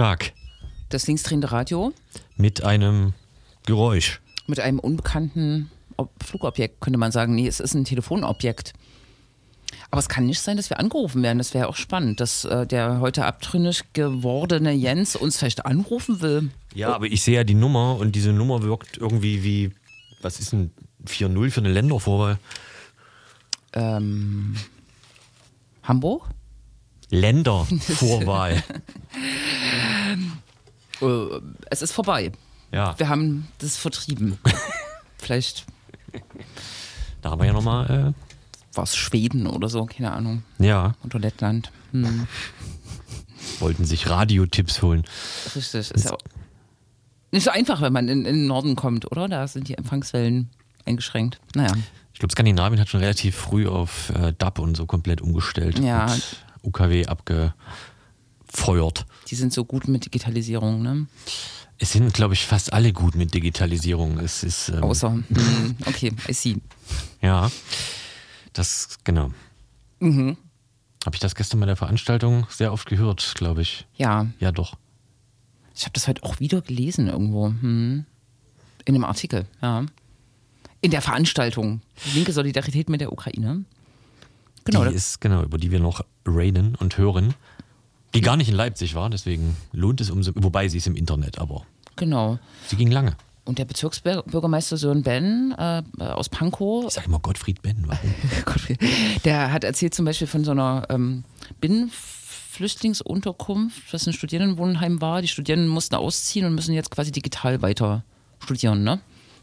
Tag. Das linksdrehende Radio Mit einem Geräusch. mit einem unbekannten Ob Flugobjekt könnte man sagen. Nee, es ist ein Telefonobjekt. Aber es kann nicht sein, dass wir angerufen werden. Das wäre auch spannend, dass äh, der heute abtrünnig gewordene Jens uns vielleicht anrufen will. Ja, aber ich sehe ja die Nummer und diese Nummer wirkt irgendwie wie, was ist ein 4-0 für eine Ländervorwahl? Ähm, Hamburg? Ländervorwahl. Äh, es ist vorbei. ja, Wir haben das vertrieben. vielleicht da haben wir ja nochmal, war es Schweden oder so, keine Ahnung. äh, ja, Oder Lettland. Hm, wollten sich Radiotipps holen. richtig. Ist ja nicht so einfach, wenn man in, in den Norden kommt, oder? Da sind die Empfangswellen eingeschränkt. Naja. Ich glaube, Skandinavien hat schon relativ früh auf äh, DAB und so komplett umgestellt. Ja. UKW abgefeuert. Die sind so gut mit Digitalisierung, ne? Es sind, glaube ich, fast alle gut mit Digitalisierung. Es ist, ähm, Außer, hm, okay, I see. ja, das, genau. Mhm. Habe ich das gestern bei der Veranstaltung sehr oft gehört, glaube ich. Ja, Ja, doch. ich habe das heute auch wieder gelesen irgendwo. Hm. In einem Artikel, ja. In der Veranstaltung. Linke Solidarität mit der Ukraine. Genau, die ist, genau, über die wir noch raiden und hören. Die gar nicht in Leipzig war, deswegen lohnt es umso, wobei sie ist im Internet, aber genau. sie ging lange. Und der Bezirksbürgermeister Sören Ben äh, aus Pankow, Ich sage immer Gottfried Ben, warum? der hat erzählt zum Beispiel von so einer ähm, Binnenflüchtlingsunterkunft, was ein Studierendenwohnheim war. Die Studierenden mussten ausziehen und müssen jetzt quasi digital weiter studieren, ne?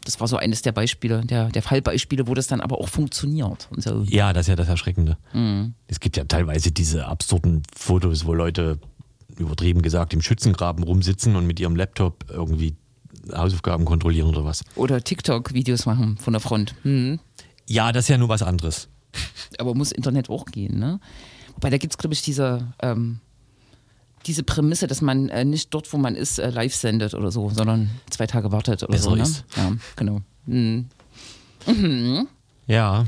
Das war so eines der Beispiele, der, der Fallbeispiele, wo das dann aber auch funktioniert. Und so. Ja, das ist ja das Erschreckende. Es gibt ja teilweise diese absurden Fotos, wo Leute, übertrieben gesagt, im Schützengraben rumsitzen und mit ihrem Laptop irgendwie Hausaufgaben kontrollieren oder was. Oder TikTok-Videos machen von der Front. Mhm. Ja, das ist ja nur was anderes. Aber muss Internet auch gehen, ne? Wobei, da gibt es, glaube ich, diese, ähm, diese Prämisse, dass man äh, nicht dort, wo man ist, äh, live sendet oder so, sondern zwei Tage wartet oder Besser so. Ne? ist. Ja, genau. Mhm. Ja.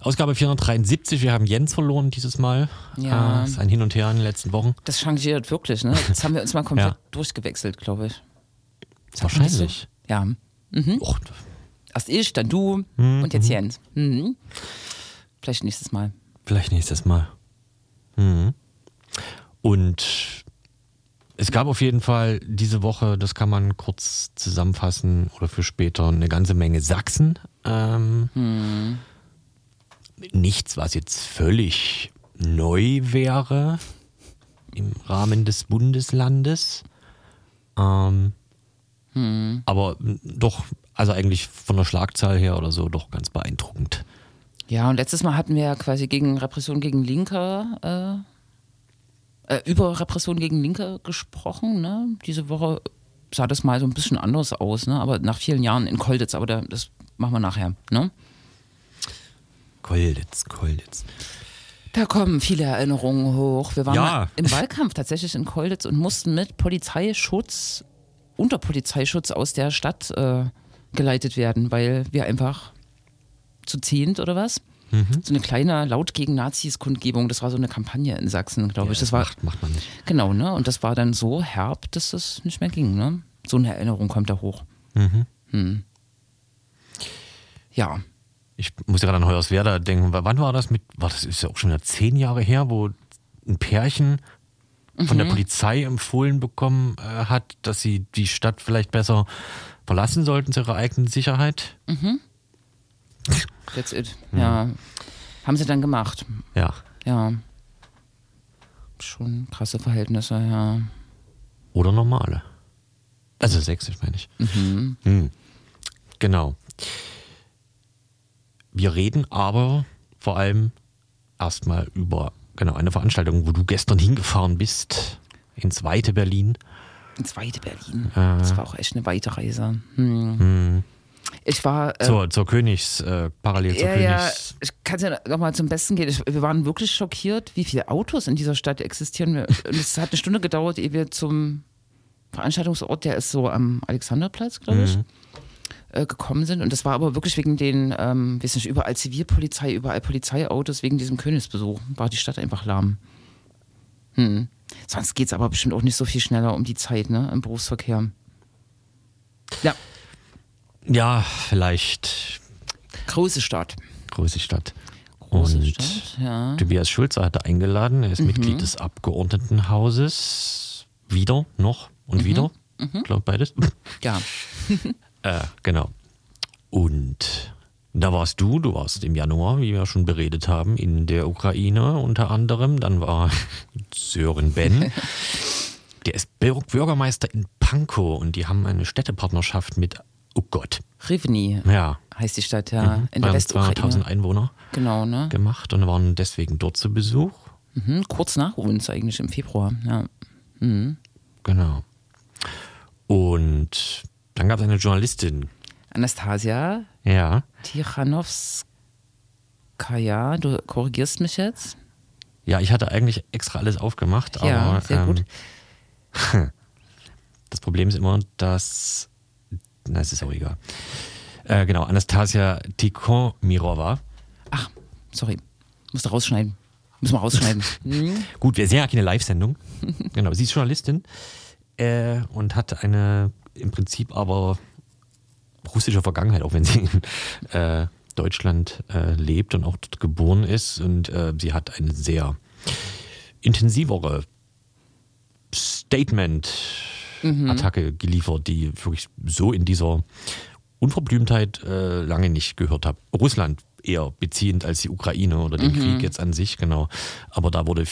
Ausgabe 473, wir haben Jens verloren dieses Mal. Ja. Äh, ist ein Hin und Her in den letzten Wochen. Das changiert wirklich, ne? Jetzt haben wir uns mal komplett Ja. durchgewechselt, glaube ich. Wahrscheinlich. Ja. Och, Erst ich, dann du Mhm, und jetzt Jens. Mhm. Vielleicht nächstes Mal. vielleicht nächstes Mal. Mhm. Und es gab auf jeden Fall diese Woche, das kann man kurz zusammenfassen oder für später, eine ganze Menge Sachsen. Ähm, Nichts, was jetzt völlig neu wäre im Rahmen des Bundeslandes. Ähm, Aber doch, also eigentlich von der Schlagzahl her oder so, doch ganz beeindruckend. Ja, und letztes Mal hatten wir ja quasi gegen Repression gegen Linke, äh, über Repression gegen Linke gesprochen. Ne? Diese Woche sah das mal so ein bisschen anders aus, ne? aber nach vielen Jahren in Kolditz, aber da, das machen wir nachher. Ne? Kolditz, Kolditz. Da kommen viele Erinnerungen hoch. Wir waren Ja. im Wahlkampf tatsächlich in Kolditz und mussten mit Polizeischutz, unter Polizeischutz aus der Stadt äh, geleitet werden, weil wir einfach zu zehnt oder was? Mhm. So eine kleine Laut gegen Nazis-Kundgebung, das war so eine Kampagne in Sachsen, glaube ich. Das war macht, macht man nicht. genau, ne? Und das war dann so herb, dass das nicht mehr ging, ne? So eine Erinnerung kommt da hoch. Mhm. Hm. Ja, Ich muss ja gerade an Hoyerswerda denken. Wann war das mit, war das ist ja auch schon wieder zehn Jahre her, wo ein Pärchen von der Polizei empfohlen bekommen äh, hat, dass sie die Stadt vielleicht besser verlassen sollten zu ihrer eigenen Sicherheit. That's it. Ja. Haben sie dann gemacht. Ja. Ja. Schon krasse Verhältnisse, ja. Oder normale. Also sächsisch meine ich. Hm. Genau. Wir reden aber vor allem erstmal über genau eine Veranstaltung, wo du gestern hingefahren bist ins weite Berlin. Ins weite Berlin. Das war auch echt eine weite Reise. Hm. Ich war. Äh, Zur, zur Königs, äh, parallel zur ja, ja, Königs. ich kann es ja nochmal zum Besten gehen. Ich, wir waren wirklich schockiert, wie viele Autos in dieser Stadt existieren. Und es hat eine Stunde gedauert, ehe wir zum Veranstaltungsort, der ist so am Alexanderplatz, glaube ich, äh, gekommen sind. Und das war aber wirklich wegen den, ähm, weiß nicht, überall Zivilpolizei, überall Polizeiautos, wegen diesem Königsbesuch. War die Stadt einfach lahm. Hm. Sonst geht es aber bestimmt auch nicht so viel schneller um die Zeit, ne, im Berufsverkehr. Ja, Ja, vielleicht große Stadt. große Stadt. Große Und Stadt, ja. Tobias Schulze hat er eingeladen. Mhm. Er ist Mitglied des Abgeordnetenhauses. Wieder, noch Mhm. und wieder. Ich glaube beides. Ja. äh, genau. Und da warst du, du warst im Januar, wie wir schon beredet haben, in der Ukraine unter anderem. Dann war Sören Ben. Der ist Bür- Bürgermeister in Pankow und die haben eine Städtepartnerschaft mit, oh Gott, Rivni ja, heißt die Stadt, ja. In der 200.000 Westukraine. Einwohner Genau, ne? gemacht und waren deswegen dort zu Besuch. Mhm, kurz nach uns eigentlich im Februar, ja. Mhm. Genau. Und dann gab es eine Journalistin. Anastasia Ja. Tichanowskaja, du korrigierst mich jetzt? Ja, ich hatte eigentlich extra alles aufgemacht, Ja, aber sehr gut. Ähm, das Problem ist immer, dass. Na, es ist auch egal. Äh, genau, Anastasia Tikhonmirova. Ach, sorry. Musst du rausschneiden. Müssen wir rausschneiden. Gut, wir sehen ja keine Live-Sendung. genau, sie ist Journalistin äh, und hat eine im Prinzip aber russische Vergangenheit, auch wenn sie in äh, Deutschland äh, lebt und auch dort geboren ist. Und äh, sie hat eine sehr intensivere Statement-Attacke geliefert, die ich wirklich so in dieser Unverblümtheit äh, lange nicht gehört habe. Russland eher beziehend als die Ukraine oder den Krieg jetzt an sich, genau. Aber da wurde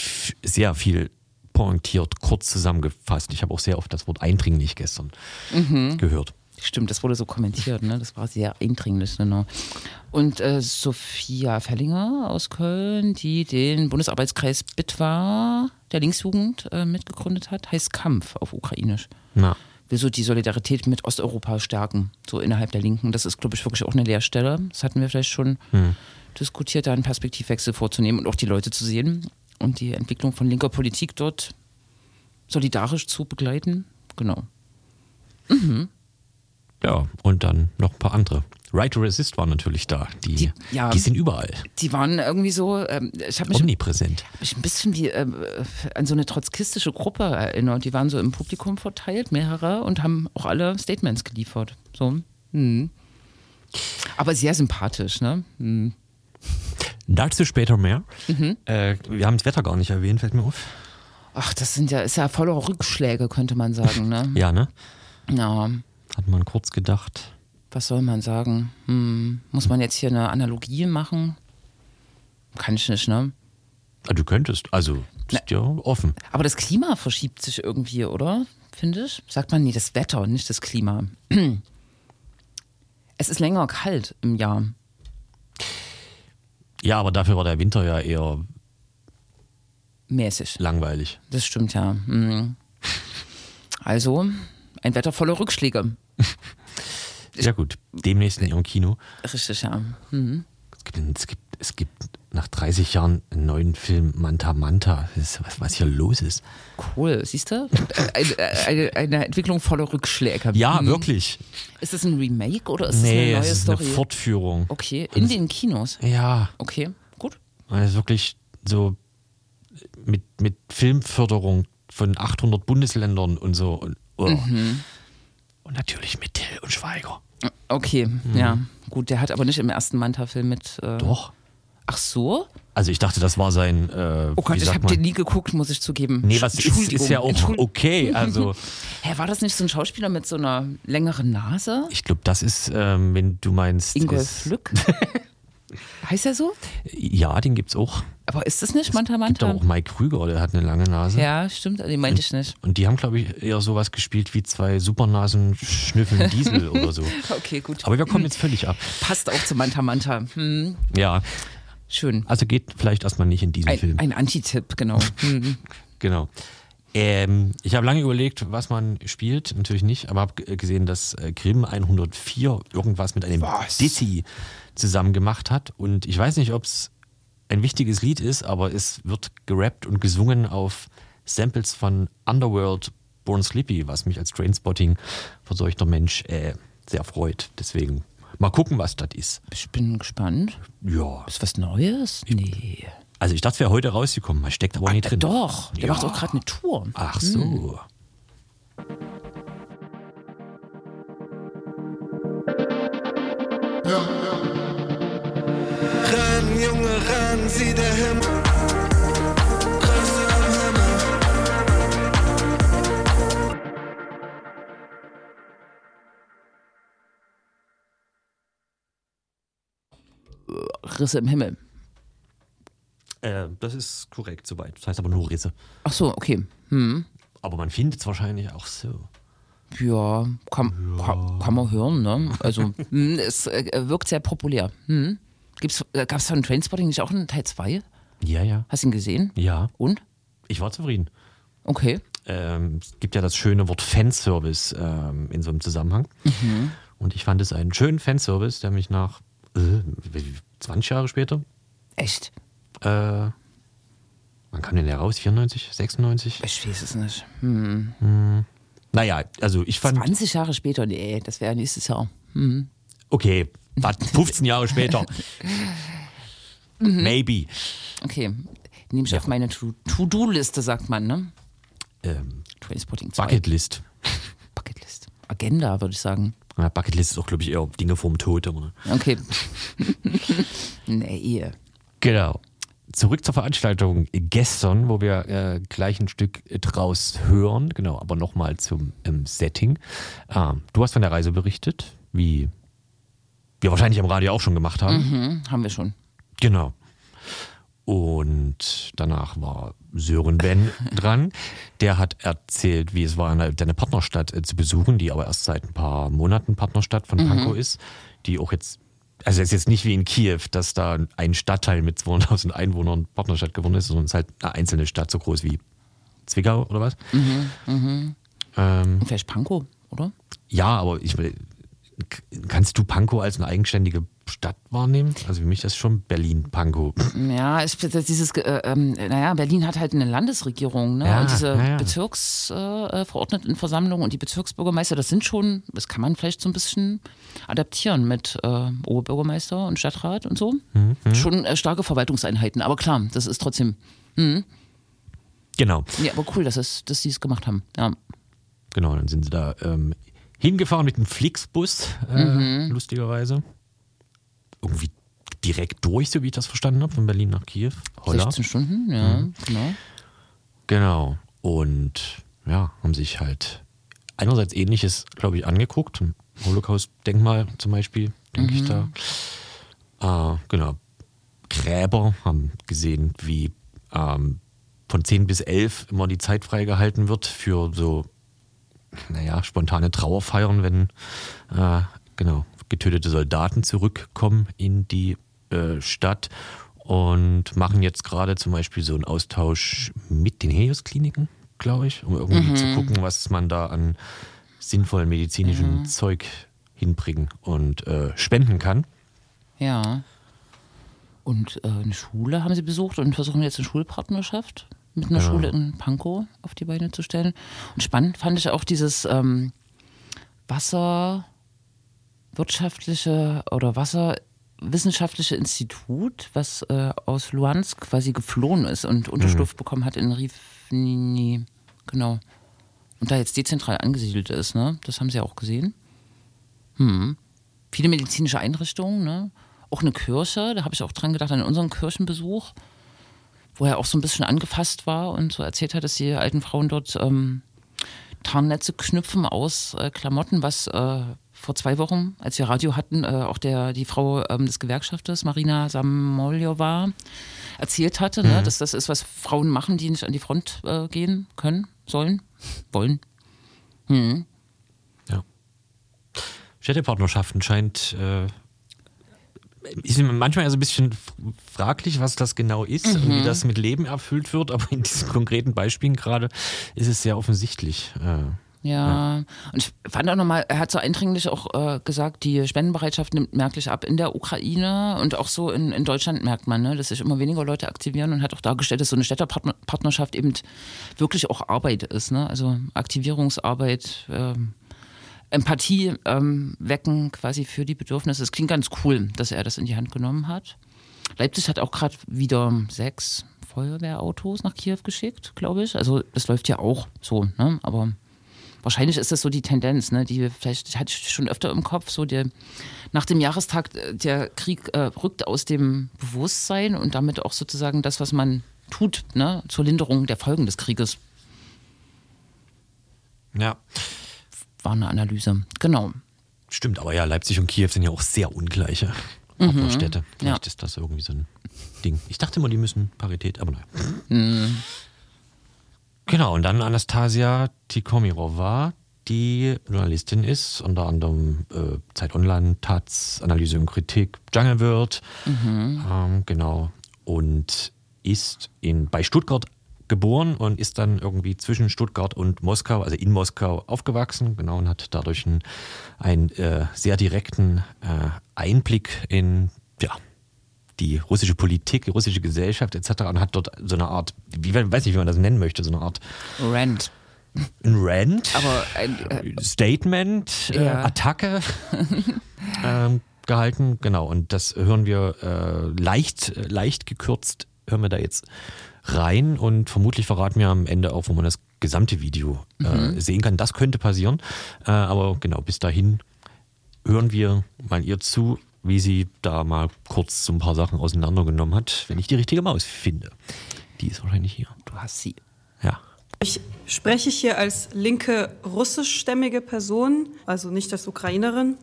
sehr viel pointiert, kurz zusammengefasst. Ich habe auch sehr oft das Wort eindringlich gestern gehört. Stimmt, das wurde so kommentiert, ne? Das war sehr eindringlich, genau. Und äh, Sophia Fellinger aus Köln, die den Bundesarbeitskreis Bitwa der Linksjugend äh, mitgegründet hat, heißt Kampf auf Ukrainisch. Na, Will so die Solidarität mit Osteuropa stärken, so innerhalb der Linken. Das ist, glaube ich, wirklich auch eine Leerstelle. Das hatten wir vielleicht schon diskutiert, da einen Perspektivwechsel vorzunehmen und auch die Leute zu sehen und die Entwicklung von linker Politik dort solidarisch zu begleiten. Genau. Ja, und dann noch ein paar andere. Right to Resist waren natürlich da. Die, Die- ja. die sind überall. Die waren irgendwie so, ähm, ich habe mich, Omnipräsent. mich ein bisschen wie ähm, an so eine trotzkistische Gruppe erinnert. Die waren so im Publikum verteilt, mehrere, und haben auch alle Statements geliefert. So. Mhm. Aber sehr sympathisch, ne? Mhm. Dazu später mehr. Mhm. Äh, wir haben das Wetter gar nicht erwähnt, fällt mir auf. Ach, das sind ja, ist ja voller Rückschläge, könnte man sagen, ne? Ja, ne? Ja, Hat man kurz gedacht. was soll man sagen? Hm, muss man jetzt hier eine Analogie machen? Kann ich nicht, ne? Ah, Du könntest, also ist ja offen. Aber das Klima verschiebt sich irgendwie, oder? Finde ich. Sagt man nie, das Wetter, nicht das Klima. Es ist länger kalt im Jahr. Ja, aber dafür war der Winter ja eher Mäßig. langweilig. Das stimmt ja. Mhm. Also, ein Wetter voller Rückschläge. Ja gut, demnächst in ihrem Kino. Richtig, ja. Mhm. Es gibt, es gibt, es gibt nach 30 Jahren einen neuen Film Manta Manta. Was, was hier los ist. Cool, siehst du? Eine, eine, eine Entwicklung voller Rückschläge. Ja, Mhm. wirklich. Ist das ein Remake oder ist nee, das eine neue es ist Story? eine Fortführung. okay, in den Kinos. Ja, Okay, gut. ist wirklich so mit, mit Filmförderung von 800 Bundesländern und so. Und, oh. Mhm. Und natürlich mit Till und Schweiger. Okay, ja. Gut, der hat aber nicht im ersten Manta-Film mit. Äh, Mhm. Doch. Ach so? Also ich dachte, das war sein. Äh, Oh Gott, wie ich habe den nie geguckt, muss ich zugeben. Nee, was ist, ist ja auch okay. Also Hä, war das nicht so ein Schauspieler mit so einer längeren Nase? ich glaube, das ist, ähm, wenn du meinst. Ingolf Lück? heißt er so? Ja, den gibt's auch. Aber ist das nicht Manta Gibt Manta? auch Mike Krüger, der hat eine lange Nase. Ja, stimmt, den meinte ich nicht. Und die haben, glaube ich, eher sowas gespielt wie zwei Supernasen schnüffeln Diesel oder so. Okay, gut. Aber wir kommen jetzt völlig ab. Passt auch zu Manta Manta. Hm, Ja, schön. also geht vielleicht erstmal nicht in diesen Ein, Film. ein Anti-Tipp, genau. Hm. Genau. Ähm, ich habe lange überlegt, was man spielt. Natürlich nicht, aber habe gesehen, dass äh, Grimm 104 irgendwas mit einem Was? Dizzy zusammen gemacht hat. Und ich weiß nicht, ob es ein wichtiges Lied ist, aber es wird gerappt und gesungen auf Samples von Underworld Born Sleepy, was mich als Trainspotting verseuchter Mensch äh, sehr freut. Deswegen mal gucken, was das ist. Ich bin gespannt. Ja. Ist was Neues? Nee. Also ich dachte, es wäre heute rausgekommen, man steckt aber nicht Äh, drin. doch, der Ja. macht auch gerade eine Tour. Ach so. Renn, Junge, renn, sieh der Himmel. Risse im Himmel. Äh, das ist korrekt soweit. Das heißt aber nur Risse. Ach so, okay. Hm. Aber man findet es wahrscheinlich auch so. Ja, kann, Kann, kann man hören, ne? Also, hm, es äh, wirkt sehr populär. Hm. Äh, Gab es von Trainspotting nicht auch einen Teil 2? Ja, ja. Hast du ihn gesehen? Ja. Und? Ich war zufrieden. Okay. Ähm, es gibt ja das schöne Wort Fanservice ähm, in so einem Zusammenhang. Und ich fand es einen schönen Fanservice, der mich nach äh, wie- 20 Jahre später, Echt? äh, wann kam denn der raus? 94, 96? Ich weiß es nicht. Hm. Naja, also ich fand, 20 Jahre später, nee, das wäre nächstes Jahr. okay, was, 15 Jahre später. Maybe. Okay. Nehme ich auf meine To- To-Do-Liste, sagt man, ne? Ähm, Trainspotting 2. Bucketlist. Bucketlist. Agenda, würde ich sagen. Ja, Bucketlist ist auch, glaube ich, eher Dinge vorm Tod. Aber. Okay. nee. Genau. Zurück zur Veranstaltung gestern, wo wir äh, gleich ein Stück draus hören. Genau, aber nochmal zum ähm, Setting. Ähm, du hast von der Reise berichtet, wie wir wahrscheinlich am Radio auch schon gemacht haben. Hm, haben wir schon. Genau. Und danach war Sören Ben dran. Der hat erzählt, wie es war, eine, deine Partnerstadt äh, zu besuchen, die aber erst seit ein paar Monaten Partnerstadt von Pankow ist, die auch jetzt, also es ist jetzt nicht wie in Kiew, dass da ein Stadtteil mit 200.000 Einwohnern Partnerstadt geworden ist, sondern es ist halt eine einzelne Stadt, so groß wie Zwickau oder was. Ähm, Und vielleicht Pankow, oder? ja, aber ich will, kannst du Pankow als eine eigenständige Stadt wahrnehmen? Also für mich das ist schon Berlin-Pankow. Ja, ich, das- dieses, äh, ähm, naja, Berlin hat halt eine Landesregierung, ne? Ja, und diese ja. Bezirksverordnetenversammlung äh, und die Bezirksbürgermeister, das sind schon, das kann man vielleicht so ein bisschen adaptieren mit äh, Oberbürgermeister und Stadtrat und so. Mhm, Schon äh, starke Verwaltungseinheiten, aber klar, das ist trotzdem, Genau. ja, aber cool, dass, es, dass sie es gemacht haben. Ja. Genau, dann sind sie da ähm, hingefahren mit dem Flixbus, äh, lustigerweise. Irgendwie direkt durch, so wie ich das verstanden habe, von Berlin nach Kiew. Holla. 16 Stunden, ja, Mhm. genau. Genau. Und ja, haben sich halt einerseits ähnliches, glaube ich, angeguckt. Ein Holocaust-Denkmal zum Beispiel, denke ich da. Äh, genau. Gräber haben gesehen, wie ähm, von 10 bis 11 immer die Zeit freigehalten wird für so, naja, spontane Trauerfeiern, wenn äh, genau getötete Soldaten zurückkommen in die äh, Stadt und machen jetzt gerade zum Beispiel so einen Austausch mit den Helios-Kliniken, glaube ich, um irgendwie zu gucken, was man da an sinnvollen medizinischen Zeug hinbringen und äh, spenden kann. Ja. Und äh, eine Schule haben sie besucht und versuchen jetzt eine Schulpartnerschaft mit einer Genau. Schule in Pankow auf die Beine zu stellen. Und spannend fand ich auch dieses ähm, Wasserwirtschaftliche oder Wasserwissenschaftliche Institut, was äh, aus Luhansk quasi geflohen ist und Unterschlupf bekommen hat in Rivni. Genau. Und da jetzt dezentral angesiedelt ist, ne? Das haben sie auch gesehen viele medizinische Einrichtungen, ne? auch eine Kirche, da habe ich auch dran gedacht, an unseren Kirchenbesuch, wo er auch so ein bisschen angefasst war und so erzählt hat, dass die alten Frauen dort ähm, Tarnnetze knüpfen aus äh, Klamotten, was äh, vor zwei Wochen, als wir Radio hatten, äh, auch der, die Frau ähm, des Gewerkschafters, Marina Samoljova, erzählt hatte, ne? dass das ist, was Frauen machen, die nicht an die Front äh, gehen können, sollen, wollen. Ja. Städtepartnerschaften scheint. Äh, ist manchmal ja so ein bisschen fraglich, was das genau ist und wie das mit Leben erfüllt wird, aber in diesen konkreten Beispielen gerade ist es sehr offensichtlich. Äh, Ja. und ich fand auch nochmal, er hat so eindringlich auch äh, gesagt, die Spendenbereitschaft nimmt merklich ab in der Ukraine und auch so in, in Deutschland merkt man, ne, dass sich immer weniger Leute aktivieren und hat auch dargestellt, dass so eine Städterpartnerschaft eben wirklich auch Arbeit ist, ne? also Aktivierungsarbeit. Ähm, Empathie ähm, wecken quasi für die Bedürfnisse. Es klingt ganz cool, dass er das in die Hand genommen hat. Leipzig hat auch gerade wieder sechs Feuerwehrautos nach Kiew geschickt, glaube ich. Also das läuft ja auch so, ne? aber wahrscheinlich ist das so die Tendenz, ne? die vielleicht hatte ich schon öfter im Kopf, so der nach dem Jahrestag äh, der Krieg äh, rückt aus dem Bewusstsein und damit auch sozusagen das, was man tut, ne? zur Linderung der Folgen des Krieges. Ja war eine Analyse. Genau. Stimmt, aber ja, Leipzig und Kiew sind ja auch sehr ungleiche mhm. Städte. Vielleicht ja. ist das irgendwie so ein Ding. Ich dachte immer, die müssen Parität, aber naja. Mhm. Genau, und dann Anastasia Tikomirova, die Journalistin ist, unter anderem äh, Zeit Online, Taz, Analyse und Kritik, Jungle World, mhm. ähm, genau, und ist in, bei Stuttgart geboren und ist dann irgendwie zwischen Stuttgart und Moskau, also in Moskau aufgewachsen, genau, und hat dadurch einen, einen äh, sehr direkten äh, Einblick in, ja, die russische Politik, die russische Gesellschaft etc. und hat dort so eine Art, wie weiß nicht, wie man das nennen möchte, so eine Art Rant. Ein Rant, aber ein äh, Statement, äh, ja. Attacke ähm, gehalten, genau. Und das hören wir äh, leicht, leicht gekürzt, hören wir da jetzt rein und vermutlich verraten wir am Ende auch, wo man das gesamte Video äh, mhm. sehen kann. Das könnte passieren. Äh, aber genau, bis dahin hören wir mal ihr zu, wie sie da mal kurz so ein paar Sachen auseinandergenommen hat, wenn ich die richtige Maus finde. Die ist wahrscheinlich hier. Du hast sie. Ja. Ich spreche hier als linke russischstämmige Person, also nicht als Ukrainerin.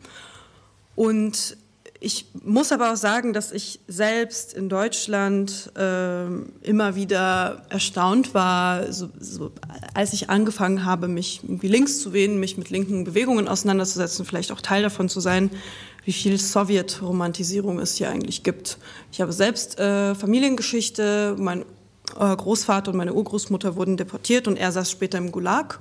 Und ich muss aber auch sagen, dass ich selbst in Deutschland äh, immer wieder erstaunt war, so, so, als ich angefangen habe, mich irgendwie links zu wählen, mich mit linken Bewegungen auseinanderzusetzen, vielleicht auch Teil davon zu sein, wie viel Sowjetromantisierung es hier eigentlich gibt. Ich habe selbst äh, Familiengeschichte, mein äh, Großvater und meine Urgroßmutter wurden deportiert und er saß später im Gulag.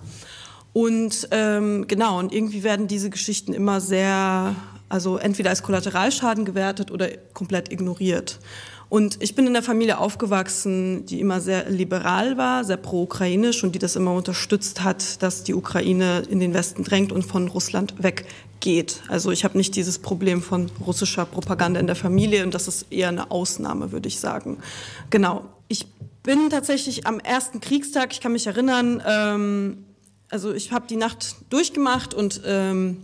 Und ähm, genau, und irgendwie werden diese Geschichten immer sehr also entweder als Kollateralschaden gewertet oder komplett ignoriert. Und ich bin in der Familie aufgewachsen, die immer sehr liberal war, sehr pro-ukrainisch und die das immer unterstützt hat, dass die Ukraine in den Westen drängt und von Russland weggeht. Also ich habe nicht dieses Problem von russischer Propaganda in der Familie und das ist eher eine Ausnahme, würde ich sagen. Genau. Ich bin tatsächlich am ersten Kriegstag, ich kann mich erinnern, ähm, also ich habe die Nacht durchgemacht und ähm,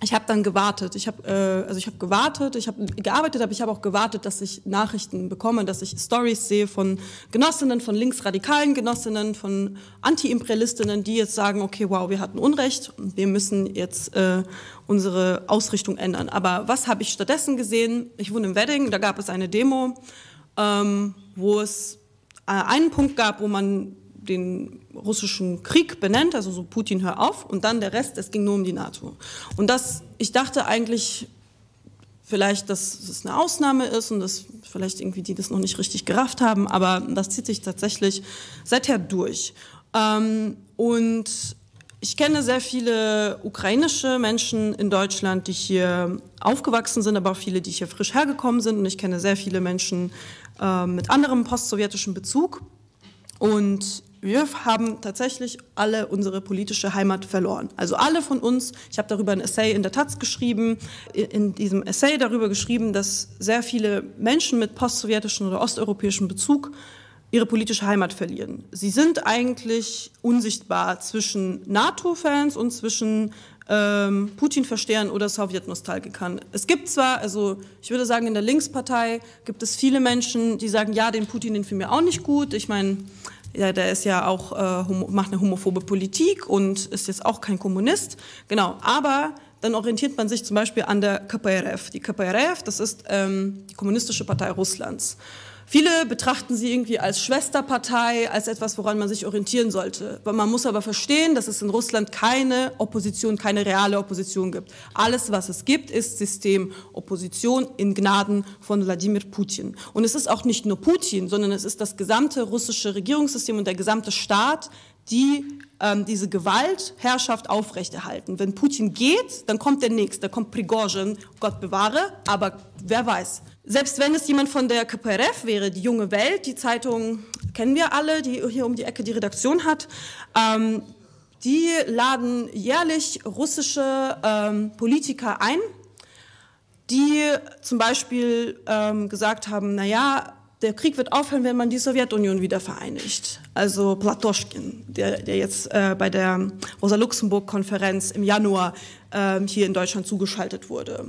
ich habe dann gewartet. Ich habe äh, also ich habe gewartet, ich habe gearbeitet, aber ich habe auch gewartet, dass ich Nachrichten bekomme, dass ich Stories sehe von Genossinnen, von linksradikalen Genossinnen, von Anti-Imperialistinnen, die jetzt sagen, okay, wow, wir hatten Unrecht, wir müssen jetzt äh, unsere Ausrichtung ändern. Aber was habe ich stattdessen gesehen? Ich wohne im Wedding, da gab es eine Demo, ähm, wo es äh, einen Punkt gab, wo man den russischen Krieg benennt, also so Putin hör auf und dann der Rest, es ging nur um die NATO. Und das, ich dachte eigentlich vielleicht, dass es eine Ausnahme ist und dass vielleicht irgendwie die das noch nicht richtig gerafft haben, aber das zieht sich tatsächlich seither durch. Ähm, und ich kenne sehr viele ukrainische Menschen in Deutschland, die hier aufgewachsen sind, aber auch viele, die hier frisch hergekommen sind. Und ich kenne sehr viele Menschen äh, mit anderem postsowjetischen Bezug. Und wir haben tatsächlich alle unsere politische Heimat verloren. Also alle von uns, ich habe darüber ein Essay in der Taz geschrieben, in diesem Essay darüber geschrieben, dass sehr viele Menschen mit postsowjetischem oder osteuropäischem Bezug ihre politische Heimat verlieren. Sie sind eigentlich unsichtbar zwischen NATO-Fans und zwischen ähm, Putin-Verstehern oder Sowjet-Nostalgikern. Es gibt zwar, also ich würde sagen, in der Linkspartei gibt es viele Menschen, die sagen, ja, den Putin, den finden wir auch nicht gut. Ich meine, ja, der ist ja auch, äh, macht eine homophobe Politik und ist jetzt auch kein Kommunist. Genau, aber dann orientiert man sich zum Beispiel an der KPRF. Die KPRF, das ist ähm, die Kommunistische Partei Russlands. Viele betrachten sie irgendwie als Schwesterpartei, als etwas, woran man sich orientieren sollte. Man muss aber verstehen, dass es in Russland keine Opposition, keine reale Opposition gibt. Alles, was es gibt, ist Systemopposition in Gnaden von Wladimir Putin. Und es ist auch nicht nur Putin, sondern es ist das gesamte russische Regierungssystem und der gesamte Staat, die ähm, diese Gewaltherrschaft aufrechterhalten. Wenn Putin geht, dann kommt der Nächste, da kommt Prigozhin, Gott bewahre, aber wer weiß. Selbst wenn es jemand von der KPRF wäre, die junge Welt, die Zeitung kennen wir alle, die hier um die Ecke die Redaktion hat, ähm, die laden jährlich russische ähm, Politiker ein, die zum Beispiel ähm, gesagt haben, naja, der Krieg wird aufhören, wenn man die Sowjetunion wieder vereinigt. Also Platoschkin, der, der jetzt äh, bei der Rosa-Luxemburg-Konferenz im Januar hier in Deutschland zugeschaltet wurde.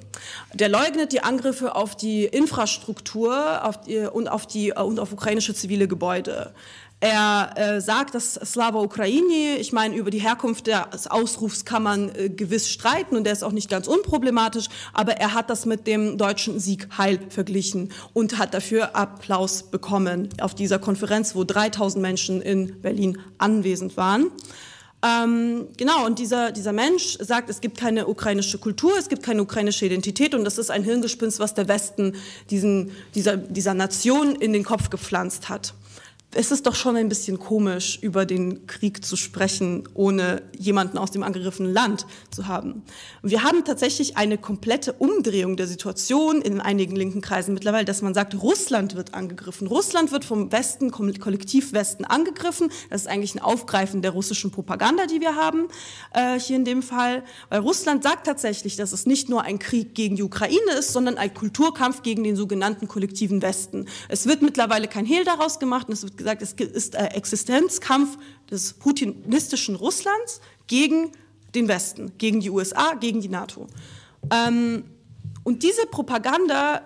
Der leugnet die Angriffe auf die Infrastruktur auf die, und, auf die, äh, und auf ukrainische zivile Gebäude. Er äh, sagt, dass Slava Ukraini, ich meine, über die Herkunft des Ausrufs kann man äh, gewiss streiten und der ist auch nicht ganz unproblematisch, aber er hat das mit dem deutschen Sieg Heil verglichen und hat dafür Applaus bekommen auf dieser Konferenz, wo 3000 Menschen in Berlin anwesend waren. Ähm, genau, und dieser, dieser Mensch sagt, es gibt keine ukrainische Kultur, es gibt keine ukrainische Identität und das ist ein Hirngespinst, was der Westen diesen, dieser, dieser Nation in den Kopf gepflanzt hat es ist doch schon ein bisschen komisch, über den Krieg zu sprechen, ohne jemanden aus dem angegriffenen Land zu haben. Wir haben tatsächlich eine komplette Umdrehung der Situation in einigen linken Kreisen mittlerweile, dass man sagt, Russland wird angegriffen. Russland wird vom Westen, Kollektiv Westen angegriffen. Das ist eigentlich ein Aufgreifen der russischen Propaganda, die wir haben, äh, hier in dem Fall. Weil Russland sagt tatsächlich, dass es nicht nur ein Krieg gegen die Ukraine ist, sondern ein Kulturkampf gegen den sogenannten kollektiven Westen. Es wird mittlerweile kein Hehl daraus gemacht und es wird gesagt, es ist ein Existenzkampf des putinistischen Russlands gegen den Westen, gegen die USA, gegen die NATO. Ähm, und diese Propaganda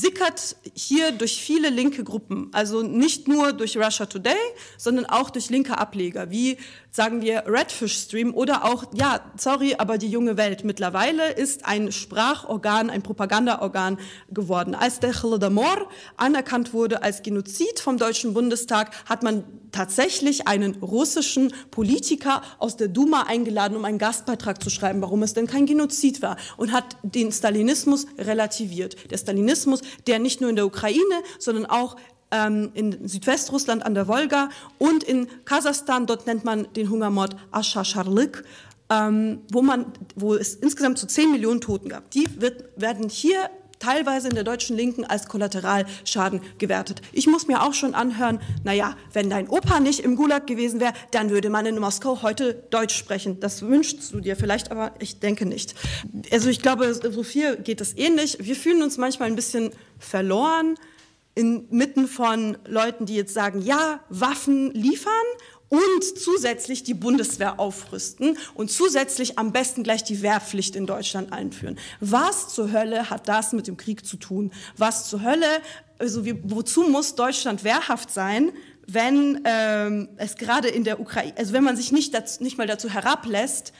sickert hier durch viele linke Gruppen, also nicht nur durch Russia Today, sondern auch durch linke Ableger, wie sagen wir Redfish Stream oder auch, ja, sorry, aber die junge Welt mittlerweile ist ein Sprachorgan, ein Propagandaorgan geworden. Als der Holodomor anerkannt wurde als Genozid vom Deutschen Bundestag, hat man tatsächlich einen russischen Politiker aus der Duma eingeladen, um einen Gastbeitrag zu schreiben, warum es denn kein Genozid war und hat den Stalinismus relativiert. Der Stalinismus, der nicht nur in der Ukraine, sondern auch ähm, in Südwestrussland an der Wolga und in Kasachstan, dort nennt man den Hungermord Ashasharlik, ähm, wo, wo es insgesamt zu 10 Millionen Toten gab. Die wird, werden hier teilweise in der deutschen Linken als Kollateralschaden gewertet. Ich muss mir auch schon anhören, naja, wenn dein Opa nicht im Gulag gewesen wäre, dann würde man in Moskau heute Deutsch sprechen. Das wünschst du dir vielleicht, aber ich denke nicht. Also ich glaube, so viel geht es ähnlich. Wir fühlen uns manchmal ein bisschen verloren inmitten von Leuten, die jetzt sagen, ja, Waffen liefern und zusätzlich die Bundeswehr aufrüsten und zusätzlich am besten gleich die Wehrpflicht in Deutschland einführen. Was zur Hölle hat das mit dem Krieg zu tun? Was zur Hölle, also wie, wozu muss Deutschland wehrhaft sein, wenn ähm, es gerade in der Ukraine, also wenn man sich nicht, dazu, nicht mal dazu herablässt,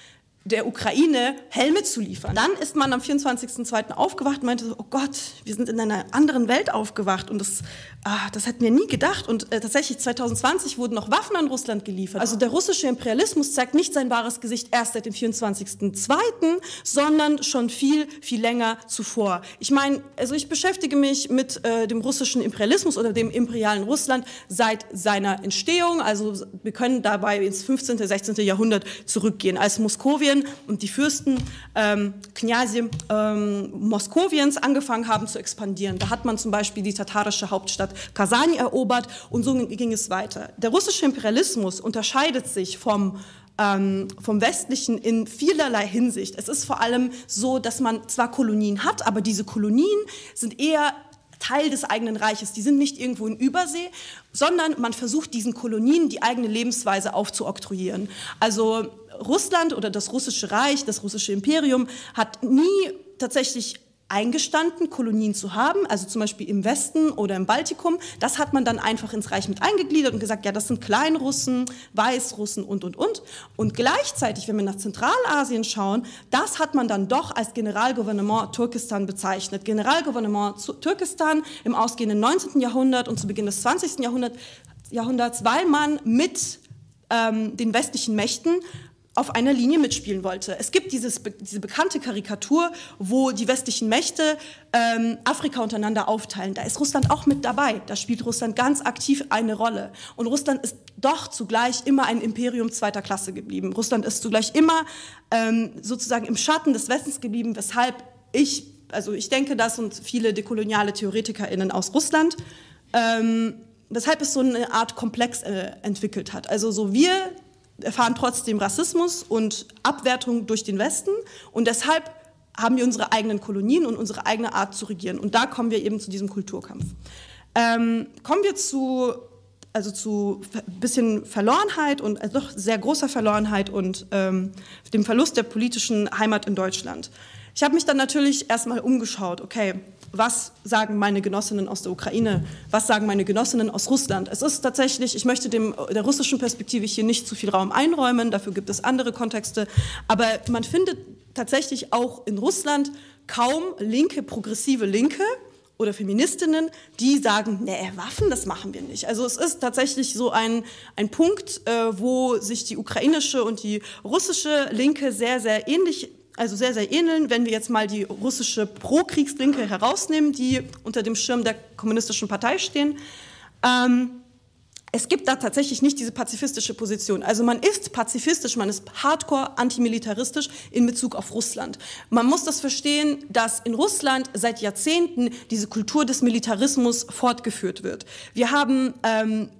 der Ukraine Helme zu liefern. Dann ist man am 24.02. aufgewacht und meinte, oh Gott, wir sind in einer anderen Welt aufgewacht und das, ah, das hätten wir nie gedacht. Und äh, tatsächlich 2020 wurden noch Waffen an Russland geliefert. Also der russische Imperialismus zeigt nicht sein wahres Gesicht erst seit dem 24.02., sondern schon viel, viel länger zuvor. Ich meine, also ich beschäftige mich mit äh, dem russischen Imperialismus oder dem imperialen Russland seit seiner Entstehung. Also wir können dabei ins 15., 16. Jahrhundert zurückgehen, als Moskowien und die Fürsten ähm, Knyasi ähm, Moskowiens angefangen haben zu expandieren. Da hat man zum Beispiel die tatarische Hauptstadt Kasani erobert und so ging es weiter. Der russische Imperialismus unterscheidet sich vom ähm, vom Westlichen in vielerlei Hinsicht. Es ist vor allem so, dass man zwar Kolonien hat, aber diese Kolonien sind eher Teil des eigenen Reiches. Die sind nicht irgendwo in Übersee, sondern man versucht diesen Kolonien die eigene Lebensweise aufzuoktroyieren. Also Russland oder das russische Reich, das russische Imperium hat nie tatsächlich eingestanden, Kolonien zu haben, also zum Beispiel im Westen oder im Baltikum. Das hat man dann einfach ins Reich mit eingegliedert und gesagt, ja, das sind Kleinrussen, Weißrussen und, und, und. Und gleichzeitig, wenn wir nach Zentralasien schauen, das hat man dann doch als Generalgouvernement Turkestan bezeichnet. Generalgouvernement Turkestan im ausgehenden 19. Jahrhundert und zu Beginn des 20. Jahrhundert, Jahrhunderts, weil man mit ähm, den westlichen Mächten auf einer Linie mitspielen wollte. Es gibt dieses, diese bekannte Karikatur, wo die westlichen Mächte ähm, Afrika untereinander aufteilen. Da ist Russland auch mit dabei. Da spielt Russland ganz aktiv eine Rolle. Und Russland ist doch zugleich immer ein Imperium zweiter Klasse geblieben. Russland ist zugleich immer ähm, sozusagen im Schatten des Westens geblieben, weshalb ich, also ich denke das und viele dekoloniale TheoretikerInnen aus Russland, ähm, weshalb es so eine Art Komplex äh, entwickelt hat. Also so wir erfahren trotzdem Rassismus und Abwertung durch den Westen und deshalb haben wir unsere eigenen Kolonien und unsere eigene Art zu regieren. Und da kommen wir eben zu diesem Kulturkampf. Ähm, kommen wir zu also zu ein bisschen Verlorenheit und also doch sehr großer Verlorenheit und ähm, dem Verlust der politischen Heimat in Deutschland. Ich habe mich dann natürlich erstmal umgeschaut, okay, was sagen meine Genossinnen aus der Ukraine, was sagen meine Genossinnen aus Russland. Es ist tatsächlich, ich möchte dem, der russischen Perspektive hier nicht zu viel Raum einräumen, dafür gibt es andere Kontexte, aber man findet tatsächlich auch in Russland kaum linke, progressive Linke, oder Feministinnen, die sagen, nee, Waffen, das machen wir nicht. Also es ist tatsächlich so ein, ein Punkt, äh, wo sich die ukrainische und die russische Linke sehr, sehr ähnlich also sehr, sehr ähneln, wenn wir jetzt mal die russische Pro-Kriegslinke herausnehmen, die unter dem Schirm der kommunistischen Partei stehen. Ähm, es gibt da tatsächlich nicht diese pazifistische Position. Also man ist pazifistisch, man ist hardcore antimilitaristisch in Bezug auf Russland. Man muss das verstehen, dass in Russland seit Jahrzehnten diese Kultur des Militarismus fortgeführt wird. Wir haben ähm,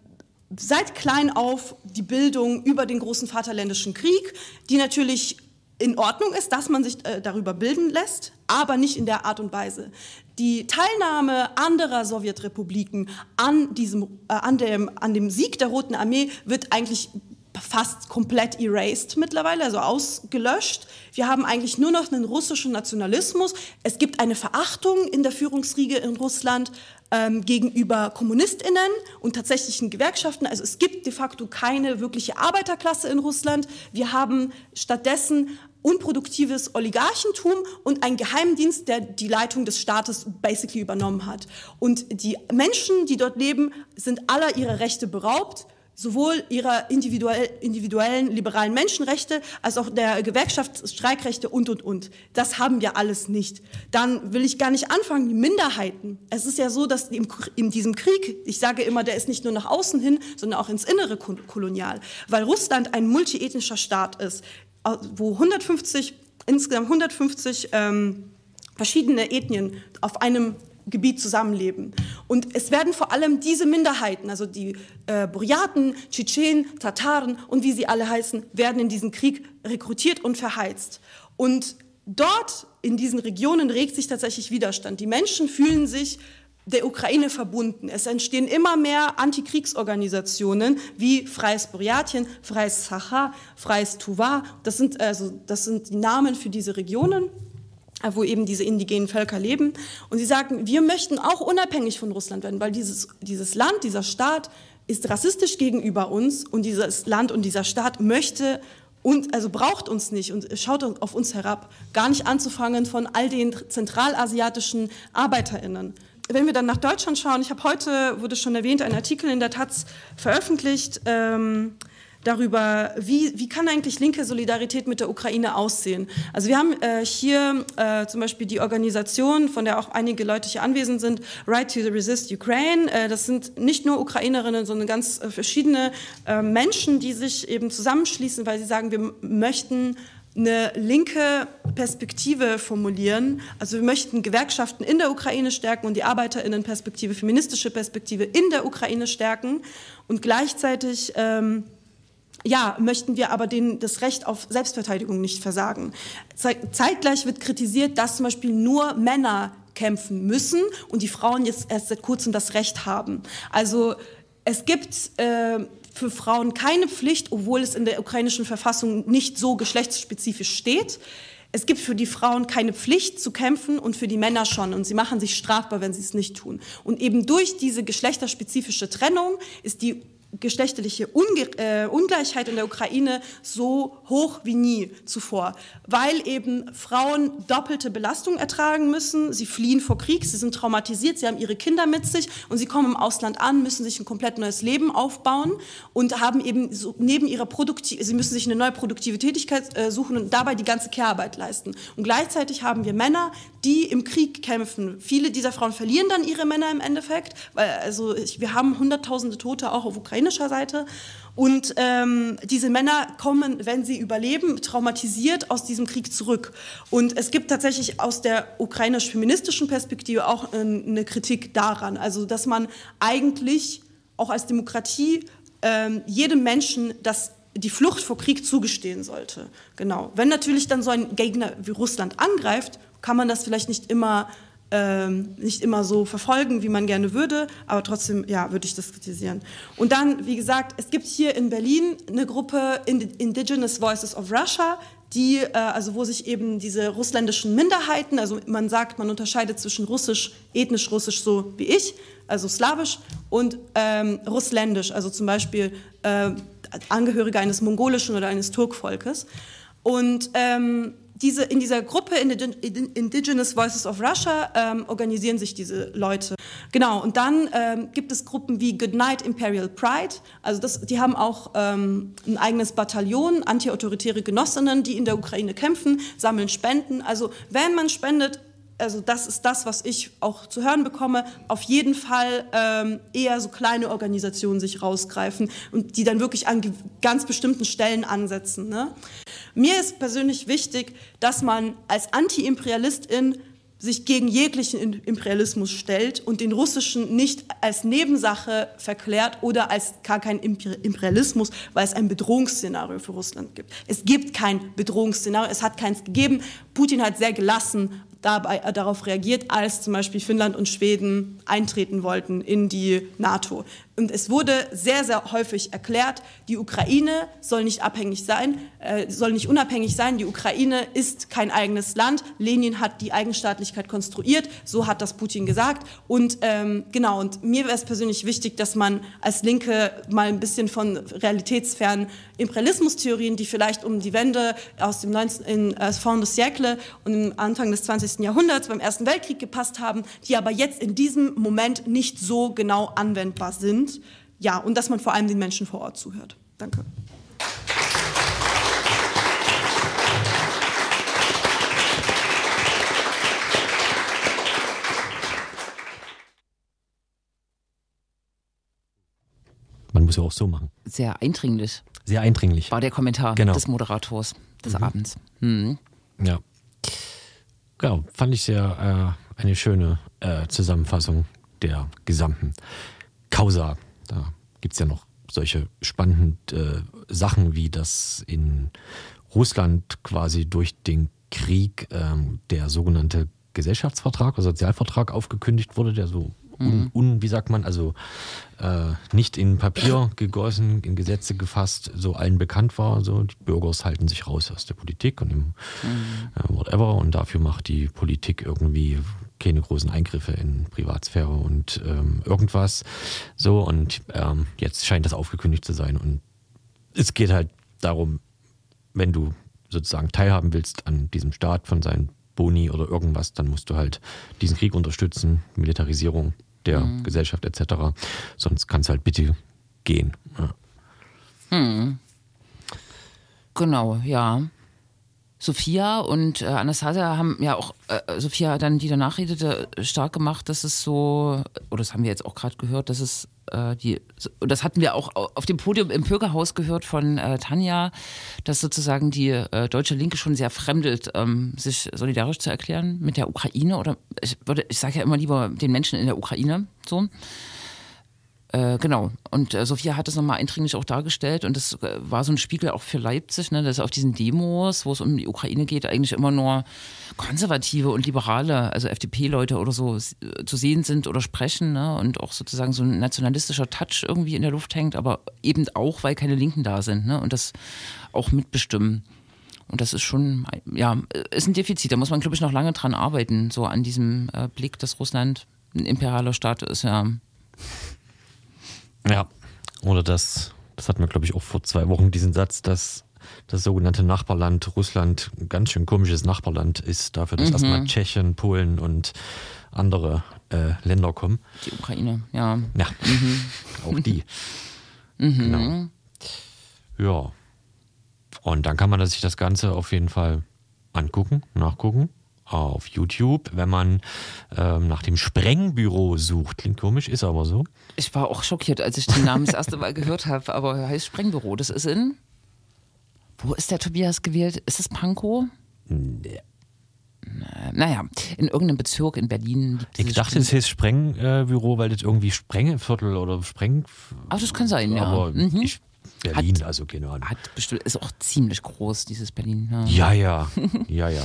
seit klein auf die Bildung über den großen Vaterländischen Krieg, die natürlich in Ordnung ist, dass man sich äh, darüber bilden lässt, aber nicht in der Art und Weise. Die Teilnahme anderer Sowjetrepubliken an, diesem, äh, an, dem, an dem Sieg der Roten Armee wird eigentlich fast komplett erased mittlerweile, also ausgelöscht. Wir haben eigentlich nur noch einen russischen Nationalismus. Es gibt eine Verachtung in der Führungsriege in Russland ähm, gegenüber KommunistInnen und tatsächlichen Gewerkschaften. Also es gibt de facto keine wirkliche Arbeiterklasse in Russland. Wir haben stattdessen unproduktives Oligarchentum und ein Geheimdienst, der die Leitung des Staates basically übernommen hat. Und die Menschen, die dort leben, sind aller ihrer Rechte beraubt sowohl ihrer individuell, individuellen liberalen Menschenrechte als auch der Gewerkschaftsstreikrechte und, und, und. Das haben wir alles nicht. Dann will ich gar nicht anfangen, die Minderheiten. Es ist ja so, dass in, in diesem Krieg, ich sage immer, der ist nicht nur nach außen hin, sondern auch ins Innere kolonial, weil Russland ein multiethnischer Staat ist wo 150, insgesamt 150 ähm, verschiedene Ethnien auf einem Gebiet zusammenleben. Und es werden vor allem diese Minderheiten, also die äh, Buryaten, Tschetschenen, Tataren und wie sie alle heißen, werden in diesen Krieg rekrutiert und verheizt. Und dort in diesen Regionen regt sich tatsächlich Widerstand. Die Menschen fühlen sich der Ukraine verbunden. Es entstehen immer mehr Antikriegsorganisationen wie Freies Buryatien, Freies Sacha, Freies Tuva. Das sind, also, das sind die Namen für diese Regionen äh, wo eben diese indigenen Völker leben. Und sie sagen, wir möchten auch unabhängig von Russland werden, weil dieses, dieses Land, dieser Staat ist rassistisch gegenüber uns und dieses Land und dieser Staat möchte und also braucht uns nicht und schaut auf uns herab, gar nicht anzufangen von all den zentralasiatischen Arbeiterinnen wenn wir dann nach Deutschland schauen, ich habe heute, wurde schon erwähnt, einen Artikel in der Taz veröffentlicht ähm, darüber, wie, wie kann eigentlich linke Solidarität mit der Ukraine aussehen. Also wir haben äh, hier äh, zum Beispiel die Organisation, von der auch einige Leute hier anwesend sind, Right to Resist Ukraine. Äh, das sind nicht nur Ukrainerinnen, sondern ganz äh, verschiedene äh, Menschen, die sich eben zusammenschließen, weil sie sagen, wir möchten eine linke Perspektive formulieren. Also wir möchten Gewerkschaften in der Ukraine stärken und die Arbeiterinnenperspektive, feministische Perspektive in der Ukraine stärken. Und gleichzeitig ähm, ja, möchten wir aber den, das Recht auf Selbstverteidigung nicht versagen. Zeitgleich wird kritisiert, dass zum Beispiel nur Männer kämpfen müssen und die Frauen jetzt erst seit kurzem das Recht haben. Also es gibt äh, für Frauen keine Pflicht, obwohl es in der ukrainischen Verfassung nicht so geschlechtsspezifisch steht. Es gibt für die Frauen keine Pflicht zu kämpfen und für die Männer schon. Und sie machen sich strafbar, wenn sie es nicht tun. Und eben durch diese geschlechterspezifische Trennung ist die geschlechtliche Unge äh, Ungleichheit in der Ukraine so hoch wie nie zuvor, weil eben Frauen doppelte Belastung ertragen müssen. Sie fliehen vor Krieg, sie sind traumatisiert, sie haben ihre Kinder mit sich und sie kommen im Ausland an, müssen sich ein komplett neues Leben aufbauen und haben eben so neben ihrer Produktiv sie müssen sich eine neue produktive Tätigkeit äh, suchen und dabei die ganze Care-Arbeit leisten. Und gleichzeitig haben wir Männer, die im Krieg kämpfen. Viele dieser Frauen verlieren dann ihre Männer im Endeffekt, weil also ich, wir haben hunderttausende Tote auch auf Ukraine ukrainischer Seite. Und ähm, diese Männer kommen, wenn sie überleben, traumatisiert aus diesem Krieg zurück. Und es gibt tatsächlich aus der ukrainisch-feministischen Perspektive auch äh, eine Kritik daran. Also, dass man eigentlich auch als Demokratie ähm, jedem Menschen das die Flucht vor Krieg zugestehen sollte. Genau. Wenn natürlich dann so ein Gegner wie Russland angreift, kann man das vielleicht nicht immer ähm, nicht immer so verfolgen, wie man gerne würde, aber trotzdem, ja, würde ich das kritisieren. Und dann, wie gesagt, es gibt hier in Berlin eine Gruppe Indigenous Voices of Russia, die, äh, also wo sich eben diese russländischen Minderheiten, also man sagt, man unterscheidet zwischen russisch, ethnisch russisch, so wie ich, also slawisch, und ähm, russländisch, also zum Beispiel äh, Angehörige eines mongolischen oder eines Turkvolkes. Und ähm, diese, in dieser Gruppe Indigenous Voices of Russia ähm, organisieren sich diese Leute. Genau, und dann ähm, gibt es Gruppen wie Goodnight Imperial Pride. Also das, die haben auch ähm, ein eigenes Bataillon, antiautoritäre Genossinnen, die in der Ukraine kämpfen, sammeln Spenden. Also wenn man spendet, also das ist das, was ich auch zu hören bekomme, auf jeden Fall ähm, eher so kleine Organisationen sich rausgreifen und die dann wirklich an ganz bestimmten Stellen ansetzen. Ne? Mir ist persönlich wichtig, dass man als Anti-Imperialistin sich gegen jeglichen Imperialismus stellt und den russischen nicht als Nebensache verklärt oder als gar kein Imperialismus, weil es ein Bedrohungsszenario für Russland gibt. Es gibt kein Bedrohungsszenario, es hat keins gegeben. Putin hat sehr gelassen dabei, äh, darauf reagiert, als zum Beispiel Finnland und Schweden eintreten wollten in die NATO. Und es wurde sehr, sehr häufig erklärt, die Ukraine soll nicht abhängig sein, äh, soll nicht unabhängig sein. Die Ukraine ist kein eigenes Land. Lenin hat die Eigenstaatlichkeit konstruiert, so hat das Putin gesagt. Und ähm, genau, und mir wäre es persönlich wichtig, dass man als Linke mal ein bisschen von realitätsfernen Imperialismustheorien, die vielleicht um die Wende aus dem 19, in, äh, Fond des Siècle und im Anfang des 20. Jahrhunderts beim Ersten Weltkrieg gepasst haben, die aber jetzt in diesem Moment nicht so genau anwendbar sind und ja, und dass man vor allem den Menschen vor Ort zuhört. Danke. Man muss ja auch so machen. Sehr eindringlich. Sehr eindringlich. War der Kommentar genau. des Moderators des mhm. Abends. Mhm. Ja. Genau, fand ich sehr äh, eine schöne äh, Zusammenfassung der gesamten Causa. Da gibt es ja noch solche spannenden äh, Sachen, wie das in Russland quasi durch den Krieg ähm, der sogenannte Gesellschaftsvertrag oder Sozialvertrag aufgekündigt wurde, der so un, un, wie sagt man, also äh, nicht in Papier gegossen, in Gesetze gefasst, so allen bekannt war. So die Bürger halten sich raus aus der Politik und im mhm. äh, whatever und dafür macht die Politik irgendwie keine großen Eingriffe in Privatsphäre und ähm, irgendwas. So, und ähm, jetzt scheint das aufgekündigt zu sein. Und es geht halt darum, wenn du sozusagen teilhaben willst an diesem Staat von seinen Boni oder irgendwas, dann musst du halt diesen Krieg unterstützen, Militarisierung der mhm. Gesellschaft etc. Sonst kann es halt bitte gehen. Ja. Mhm. Genau, ja. Sophia und äh, Anastasia haben ja auch, äh, Sophia dann, die danach redete, stark gemacht, dass es so, oder das haben wir jetzt auch gerade gehört, dass es äh, die, das hatten wir auch auf dem Podium im Bürgerhaus gehört von äh, Tanja, dass sozusagen die äh, deutsche Linke schon sehr fremdelt, ähm, sich solidarisch zu erklären mit der Ukraine oder ich würde, ich sage ja immer lieber den Menschen in der Ukraine so. Äh, genau. Und äh, Sophia hat es nochmal eindringlich auch dargestellt und das äh, war so ein Spiegel auch für Leipzig, ne, dass auf diesen Demos, wo es um die Ukraine geht, eigentlich immer nur konservative und liberale, also FDP-Leute oder so äh, zu sehen sind oder sprechen ne, und auch sozusagen so ein nationalistischer Touch irgendwie in der Luft hängt, aber eben auch, weil keine Linken da sind ne, und das auch mitbestimmen. Und das ist schon, ja, ist ein Defizit. Da muss man, glaube ich, noch lange dran arbeiten, so an diesem Blick, dass Russland ein imperialer Staat ist, ja. Ja, oder das, das hatten wir, glaube ich, auch vor zwei Wochen, diesen Satz, dass das sogenannte Nachbarland Russland ein ganz schön komisches Nachbarland ist, dafür, dass mhm. erstmal Tschechien, Polen und andere äh, Länder kommen. Die Ukraine, ja. Ja, mhm. auch die. Mhm. Genau. Ja. Und dann kann man sich das Ganze auf jeden Fall angucken, nachgucken auf YouTube, wenn man ähm, nach dem Sprengbüro sucht. Klingt komisch, ist aber so. Ich war auch schockiert, als ich den Namen das erste Mal gehört habe, aber er heißt Sprengbüro. Das ist in. Wo ist der Tobias gewählt? Ist es Pankow? Nee. Naja, in irgendeinem Bezirk in Berlin. gibt Ich dachte, es hieß Sprengbüro, weil das irgendwie Sprengeviertel oder Spreng. Ach, das kann sein, ja. Aber Mhm. ich, Berlin, also keine Ahnung. Hat bestimmt, ist auch ziemlich groß, dieses Berlin. Ja. Ja, ja, ja, ja.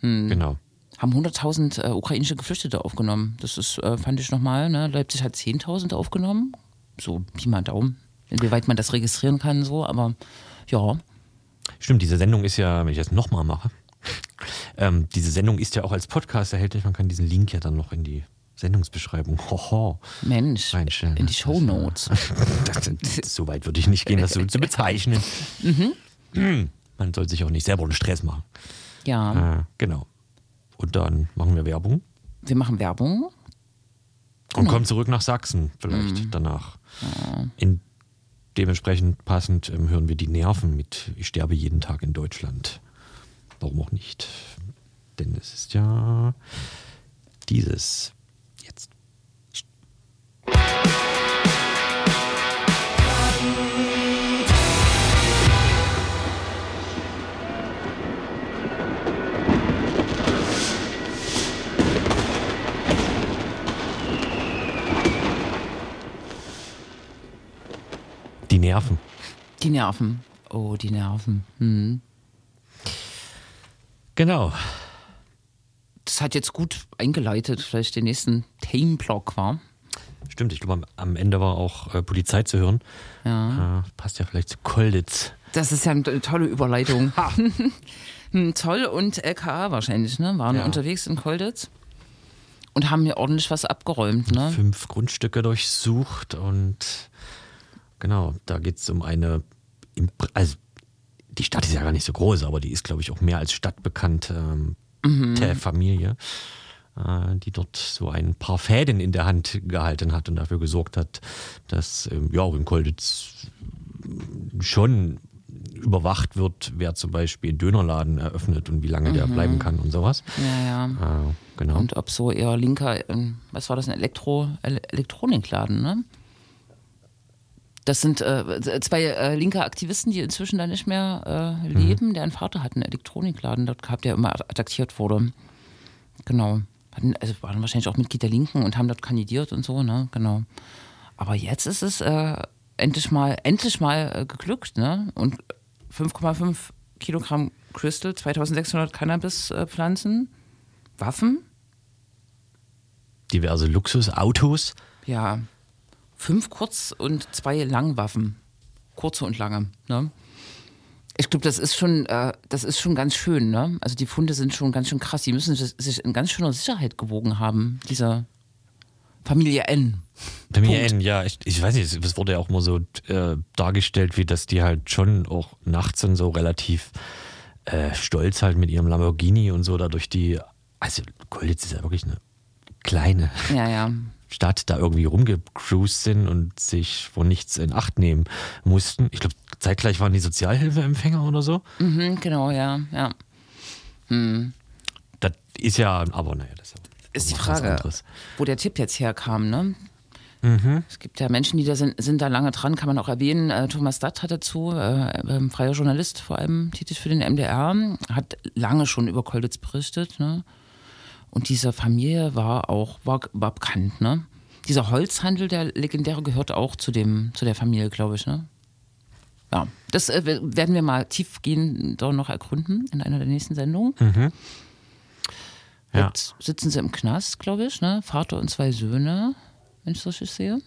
Hm. Genau. Haben 100.000 äh, ukrainische Geflüchtete aufgenommen. Das ist, äh, fand ich nochmal, ne? Leipzig hat 10.000 aufgenommen. So, Pi mal Daumen. Inwieweit man das registrieren kann, so, aber ja. Stimmt, diese Sendung ist ja, wenn ich das nochmal mache, ähm, diese Sendung ist ja auch als Podcast erhältlich. Man kann diesen Link ja dann noch in die Sendungsbeschreibung Hoho, Mensch, reinstellen. in die Shownotes. Das, das, so weit würde ich nicht gehen, das so zu bezeichnen. Mhm. Man soll sich auch nicht selber einen Stress machen. Ja, Äh, genau. Und dann machen wir Werbung wir machen Werbung. und kommen zurück nach Sachsen vielleicht danach. In, dementsprechend passend ähm, hören wir die Nerven mit Ich sterbe jeden Tag in Deutschland. Warum auch nicht? Denn es ist ja dieses Nerven. Oh, die Nerven. Hm. Genau. Das hat jetzt gut eingeleitet, vielleicht den nächsten Themenblock war. Stimmt, ich glaube, am- Ende war auch äh, Polizei zu hören. Ja. Äh, passt ja vielleicht zu Kolditz. Das ist ja eine tolle Überleitung. Hm, Zoll und LKA wahrscheinlich, ne? Waren Ja. unterwegs in Kolditz und haben hier ordentlich was abgeräumt, ne? Fünf Grundstücke durchsucht und genau, da geht es um eine, im- also die Stadt ist ja gar nicht so groß, aber die ist, glaube ich, auch mehr als stadtbekannt ähm, der Familie, äh, die dort so ein paar Fäden in der Hand gehalten hat und dafür gesorgt hat, dass ähm, ja auch in Kolditz schon überwacht wird, wer zum Beispiel einen Dönerladen eröffnet und wie lange der bleiben kann und sowas. Ja, ja. Äh, genau. Und ob so eher linker, ähm, was war das, ein Elektro, Ele Elektronikladen, ne? Das sind äh, zwei äh, linke Aktivisten, die inzwischen da nicht mehr äh, leben. Deren Vater hat einen Elektronikladen dort gehabt, der immer attackiert wurde. Genau. Hatten, also waren wahrscheinlich auch Mitglied der Linken und haben dort kandidiert und so, ne? Genau. Aber jetzt ist es äh, endlich mal, endlich mal äh, geglückt, ne? Und 5,5 Kilogramm Crystal, 2600 Cannabispflanzen, Waffen, diverse Luxusautos. ja, fünf Kurz- und zwei Langwaffen. Kurze und lange, ne? Ich glaube, das ist schon, äh, das ist schon ganz schön, ne? Also die Funde sind schon ganz schön krass. Die müssen sich in ganz schöner Sicherheit gewogen haben, dieser Familie N. Familie Punkt. N, ja, ich, ich weiß nicht, es wurde ja auch immer so äh, dargestellt, wie dass die halt schon auch nachts und so relativ äh, stolz halt mit ihrem Lamborghini und so da durch die, also Kolditz ist ja wirklich eine kleine Ja, ja. Stadt, da irgendwie rumgecruised sind und sich vor nichts in Acht nehmen mussten. Ich glaube, zeitgleich waren die Sozialhilfeempfänger oder so. Mhm, genau, ja, ja. Das ist ja, aber naja, das ist, Ist die Frage, wo der Tipp jetzt herkam, ne? Es gibt ja Menschen, die da sind, sind da lange dran, kann man auch erwähnen. Äh, Thomas Datt hat dazu, äh, ähm, freier Journalist, vor allem tätig für den MDR, hat lange schon über Kolditz berichtet. Ne? Und diese Familie war auch war, war bekannt. Ne? Dieser Holzhandel, der legendäre, gehört auch zu, dem, zu der Familie, glaube ich. Ne? Ja, das äh, werden wir mal tiefgehend noch ergründen in einer der nächsten Sendungen. Ja. Jetzt sitzen sie im Knast, glaube ich, ne? Vater und zwei Söhne, wenn ich es richtig sehe.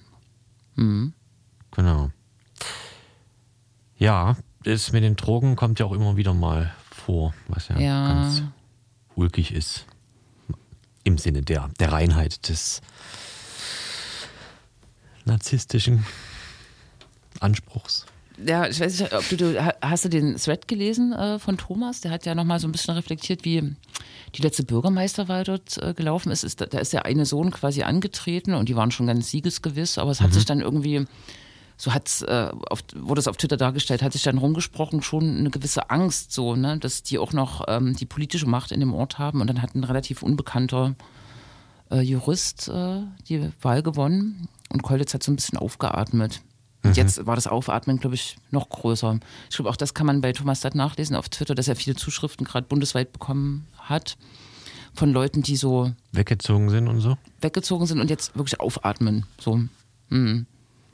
Genau. Ja, das mit den Drogen kommt ja auch immer wieder mal vor, was ja, Ja. ganz ulkig ist. Im Sinne der, der Reinheit des narzisstischen Anspruchs. Ja, ich weiß nicht, ob du, du hast du den Thread gelesen äh, von Thomas? Der hat ja nochmal so ein bisschen reflektiert, wie die letzte Bürgermeisterwahl dort äh, gelaufen ist. ist. Da ist der eine Sohn quasi angetreten und die waren schon ganz siegesgewiss, aber es hat sich dann irgendwie so hat's, äh, auf, wurde es auf Twitter dargestellt, hat sich dann rumgesprochen, schon eine gewisse Angst, so, ne, dass die auch noch ähm, die politische Macht in dem Ort haben. Und dann hat ein relativ unbekannter äh, Jurist äh, die Wahl gewonnen und Kollitz hat so ein bisschen aufgeatmet. Und jetzt war das Aufatmen, glaube ich, noch größer. Ich glaube, auch das kann man bei Thomas Datt nachlesen auf Twitter, dass er viele Zuschriften gerade bundesweit bekommen hat von Leuten, die so Weggezogen sind und so. weggezogen sind und jetzt wirklich aufatmen. So. Mhm.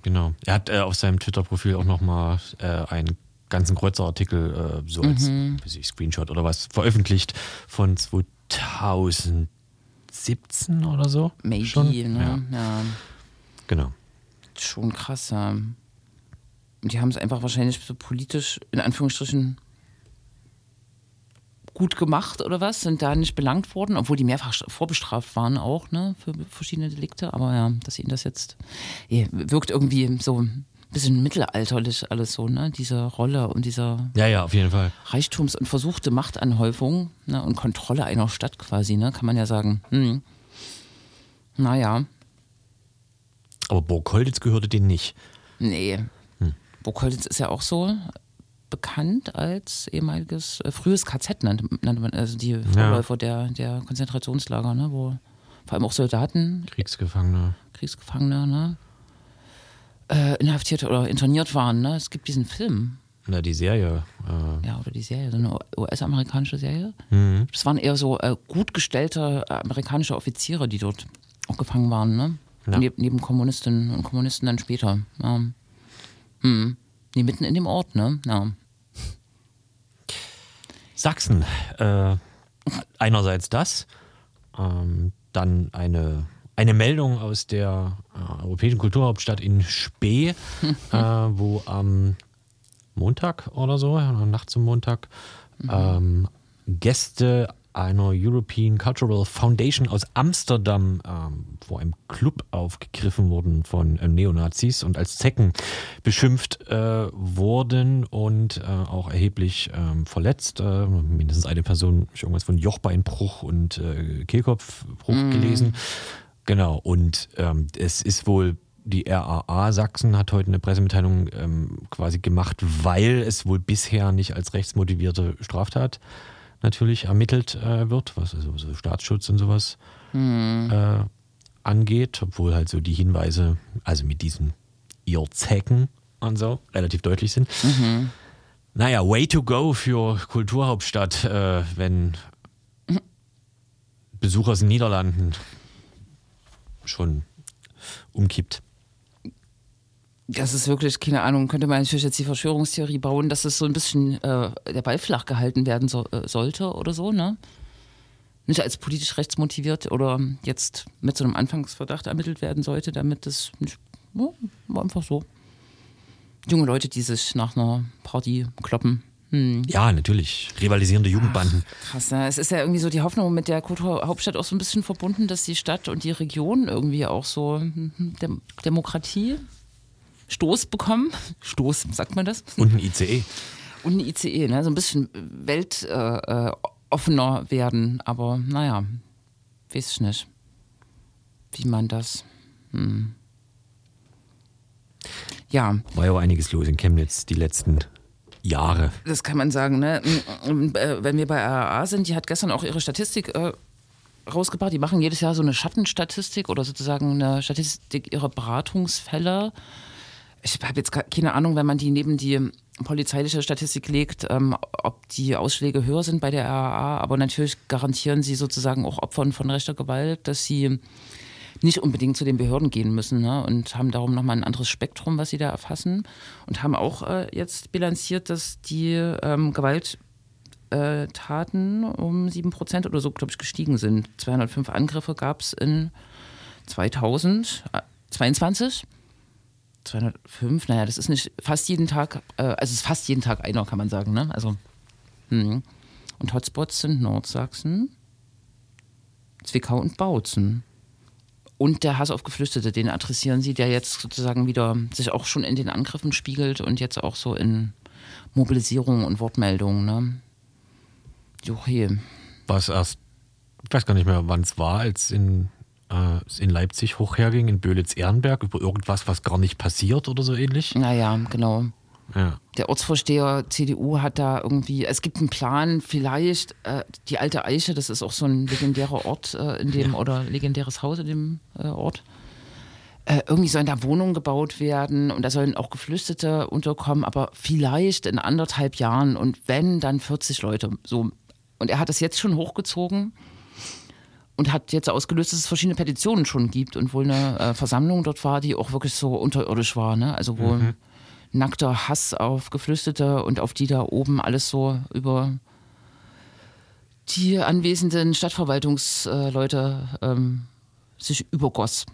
Genau. Er hat äh, auf seinem Twitter-Profil auch nochmal äh, einen ganzen Kreuzerartikel äh, so als weiß ich, Screenshot oder was veröffentlicht von 2017 oder so. Maybe, Schon? ne? Ja, Ja. genau. Schon krass, ja. Die haben es einfach wahrscheinlich so politisch, in Anführungsstrichen, gut gemacht oder was, sind da nicht belangt worden, obwohl die mehrfach vorbestraft waren auch, ne, für verschiedene Delikte. Aber ja, dass ihnen das jetzt ja, wirkt irgendwie so ein bisschen mittelalterlich alles so, ne, diese Rolle und dieser Ja, ja, auf jeden Fall. Reichtums- und versuchte Machtanhäufung ne, und Kontrolle einer Stadt quasi, ne, kann man ja sagen. Hm. Naja, Aber Burg-Kolditz gehörte denen nicht. nee. Burgkolditz ist ja auch so bekannt als ehemaliges, äh, frühes KZ nannte, nannte man, also die Vorläufer der, der Konzentrationslager, ne, wo vor allem auch Soldaten, Kriegsgefangene. Kriegsgefangene, ne, äh, inhaftiert oder interniert waren. Ne. Es gibt diesen Film, Na, die Serie. Äh, ja, oder die Serie, so eine US-amerikanische Serie. Mhm. Das waren eher so äh, gut gestellte äh, amerikanische Offiziere, die dort auch gefangen waren, ne? Ja. Neb, neben Kommunistinnen und Kommunisten dann später. Ja. Hm. Nee, mitten in dem Ort, ne? Ja. Sachsen. Äh, einerseits das, ähm, dann eine, eine Meldung aus der äh, Europäischen Kulturhauptstadt in Spee, äh, wo am Montag oder so, Nacht zum Montag, ähm, Gäste einer European Cultural Foundation aus Amsterdam ähm, vor einem Club aufgegriffen wurden von äh, Neonazis und als Zecken beschimpft äh, wurden und äh, auch erheblich ähm, verletzt. Äh, mindestens eine Person hat irgendwas von Jochbeinbruch und äh, Kehlkopfbruch gelesen. Genau, und ähm, es ist wohl die RAA Sachsen hat heute eine Pressemitteilung ähm, quasi gemacht, weil es wohl bisher nicht als rechtsmotivierte Straftat natürlich ermittelt äh, wird, was also so Staatsschutz und sowas äh, angeht, obwohl halt so die Hinweise, also mit diesen ihr Zecken und so, relativ deutlich sind. Naja, way to go für Kulturhauptstadt, äh, wenn Besucher aus den Niederlanden schon umkippt. Das ist wirklich, keine Ahnung, könnte man natürlich jetzt die Verschwörungstheorie bauen, dass es so ein bisschen äh, der Ball flach gehalten werden so, äh, sollte oder so, ne? Nicht als politisch rechtsmotiviert oder jetzt mit so einem Anfangsverdacht ermittelt werden sollte, damit das nicht, ja, war einfach so. Junge Leute, die sich nach einer Party kloppen. Hm. Ja, natürlich. Rivalisierende Jugendbanden. Krass, ne? es ist ja irgendwie so die Hoffnung mit der Kulturhauptstadt auch so ein bisschen verbunden, dass die Stadt und die Region irgendwie auch so hm, Dem Demokratie Stoß bekommen. Stoß, sagt man das? Und ein ICE. Und ein ICE, ne? so ein bisschen weltoffener äh, offener werden. Aber naja, weiß ich nicht, wie man das. Hm. Ja, War ja auch einiges los in Chemnitz die letzten Jahre. das kann man sagen. Ne? Äh, Wenn wir bei RAA sind, die hat gestern auch ihre Statistik äh, rausgebracht. Die machen jedes Jahr so eine Schattenstatistik oder sozusagen eine Statistik ihrer Beratungsfälle. Ich habe jetzt keine Ahnung, wenn man die neben die polizeiliche Statistik legt, ähm, ob die Ausschläge höher sind bei der RAA. Aber natürlich garantieren sie sozusagen auch Opfern von rechter Gewalt, dass sie nicht unbedingt zu den Behörden gehen müssen ne? und haben darum nochmal ein anderes Spektrum, was sie da erfassen. Und haben auch äh, jetzt bilanziert, dass die ähm, Gewalttaten um 7% oder so, glaube ich, gestiegen sind. 205 Angriffe gab es in 2022. 205, naja, das ist nicht fast jeden Tag, äh, also es ist fast jeden Tag einer, kann man sagen. Ne? Also, hm. Und Hotspots sind Nordsachsen, Zwickau und Bautzen. Und der Hass auf Geflüchtete, den adressieren sie, der jetzt sozusagen wieder sich auch schon in den Angriffen spiegelt und jetzt auch so in Mobilisierung und Wortmeldungen. Ne? Joche. War es erst, ich weiß gar nicht mehr, wann es war, als in in Leipzig hoch herging, in Böhlitz-Ehrenberg, über irgendwas, was gar nicht passiert oder so ähnlich. Naja, genau. Ja. Der Ortsvorsteher CDU hat da irgendwie, es gibt einen Plan, vielleicht äh, die alte Eiche, das ist auch so ein legendärer Ort äh, in dem, oder legendäres Haus in dem äh, Ort. Äh, irgendwie sollen da Wohnungen gebaut werden und da sollen auch Geflüchtete unterkommen, aber vielleicht in anderthalb Jahren und wenn, dann 40 Leute. So. Und er hat das jetzt schon hochgezogen und hat jetzt ausgelöst, dass es verschiedene Petitionen schon gibt und wohl eine äh, Versammlung dort war, die auch wirklich so unterirdisch war, ne? Also wo nackter Hass auf Geflüchtete und auf die da oben alles so über die anwesenden Stadtverwaltungsleute ähm, sich übergoss.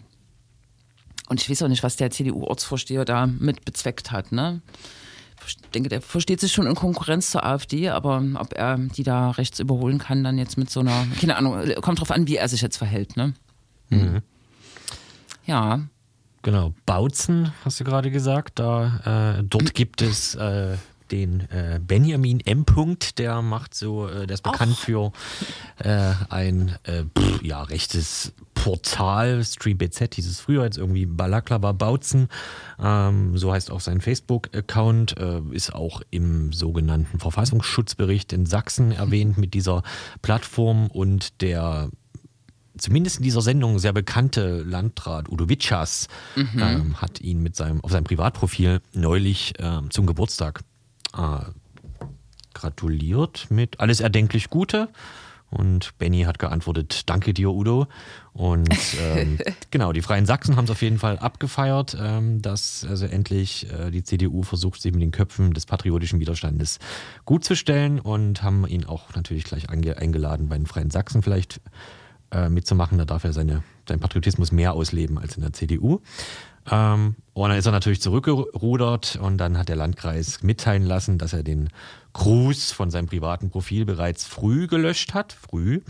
Und ich weiß auch nicht, was der CDU-Ortsvorsteher da mit bezweckt hat. Ne? Ich denke, der versteht sich schon in Konkurrenz zur AfD, aber ob er die da rechts überholen kann, dann jetzt mit so einer, keine Ahnung, kommt drauf an, wie er sich jetzt verhält. Ne? Ja, Genau, Bautzen, hast du gerade gesagt. Da, äh, dort gibt es äh, den äh, Benjamin M. Punkt, der macht so, äh, der ist bekannt für äh, ein äh, pff, ja, rechtes Portal, StreamBZ hieß es früher, jetzt irgendwie Balaklava Bautzen. Ähm, so heißt auch sein Facebook-Account, äh, ist auch im sogenannten Verfassungsschutzbericht in Sachsen erwähnt mit dieser Plattform und der zumindest in dieser Sendung sehr bekannte Landrat Udo Witschas ähm, hat ihn mit seinem, auf seinem Privatprofil neulich ähm, zum Geburtstag äh, gratuliert mit alles erdenklich Gute. Und Benny hat geantwortet, danke dir, Udo. Und ähm, genau, die Freien Sachsen haben es auf jeden Fall abgefeiert, ähm, dass also endlich äh, die CDU versucht, sich mit den Köpfen des patriotischen Widerstandes gut zu stellen und haben ihn auch natürlich gleich eingeladen, bei den Freien Sachsen vielleicht äh, mitzumachen. Da darf er seine, seinen Patriotismus mehr ausleben als in der CDU. Ähm, und dann ist er natürlich zurückgerudert und dann hat der Landkreis mitteilen lassen, dass er den Gruß von seinem privaten Profil bereits früh gelöscht hat. Früh.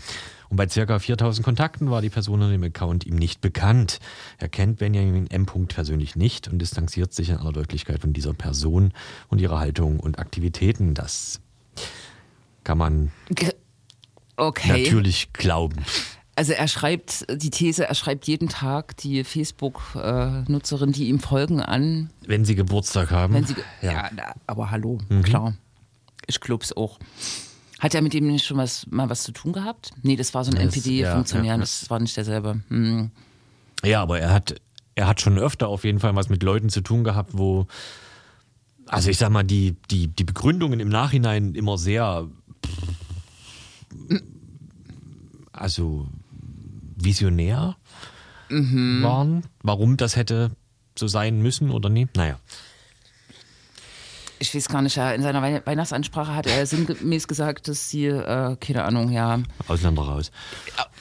Und bei circa 4000 Kontakten war die Person in dem Account ihm nicht bekannt. Er kennt Benjamin M. persönlich nicht und distanziert sich in aller Deutlichkeit von dieser Person und ihrer Haltung und Aktivitäten. Das kann man okay. natürlich glauben. Also er schreibt die These, er schreibt jeden Tag die Facebook-Nutzerin, die ihm folgen, an, Wenn sie Geburtstag haben. wenn sie. ge- Ja, na, aber hallo, klar. Ich glaub's auch. Hat er mit ihm nicht schon was, mal was zu tun gehabt? Nee, das war so ein NPD-Funktionär, ja, ja. das war nicht derselbe. Hm. Ja, aber er hat, er hat schon öfter auf jeden Fall was mit Leuten zu tun gehabt, wo, also ich sag mal, die, die, die Begründungen im Nachhinein immer sehr, also visionär waren. Warum das hätte so sein müssen oder nie? Naja. Ich weiß gar nicht, ja, in seiner Wei- Weihnachtsansprache hat er sinngemäß gesagt, dass die, äh, keine Ahnung, ja, Ausländer raus.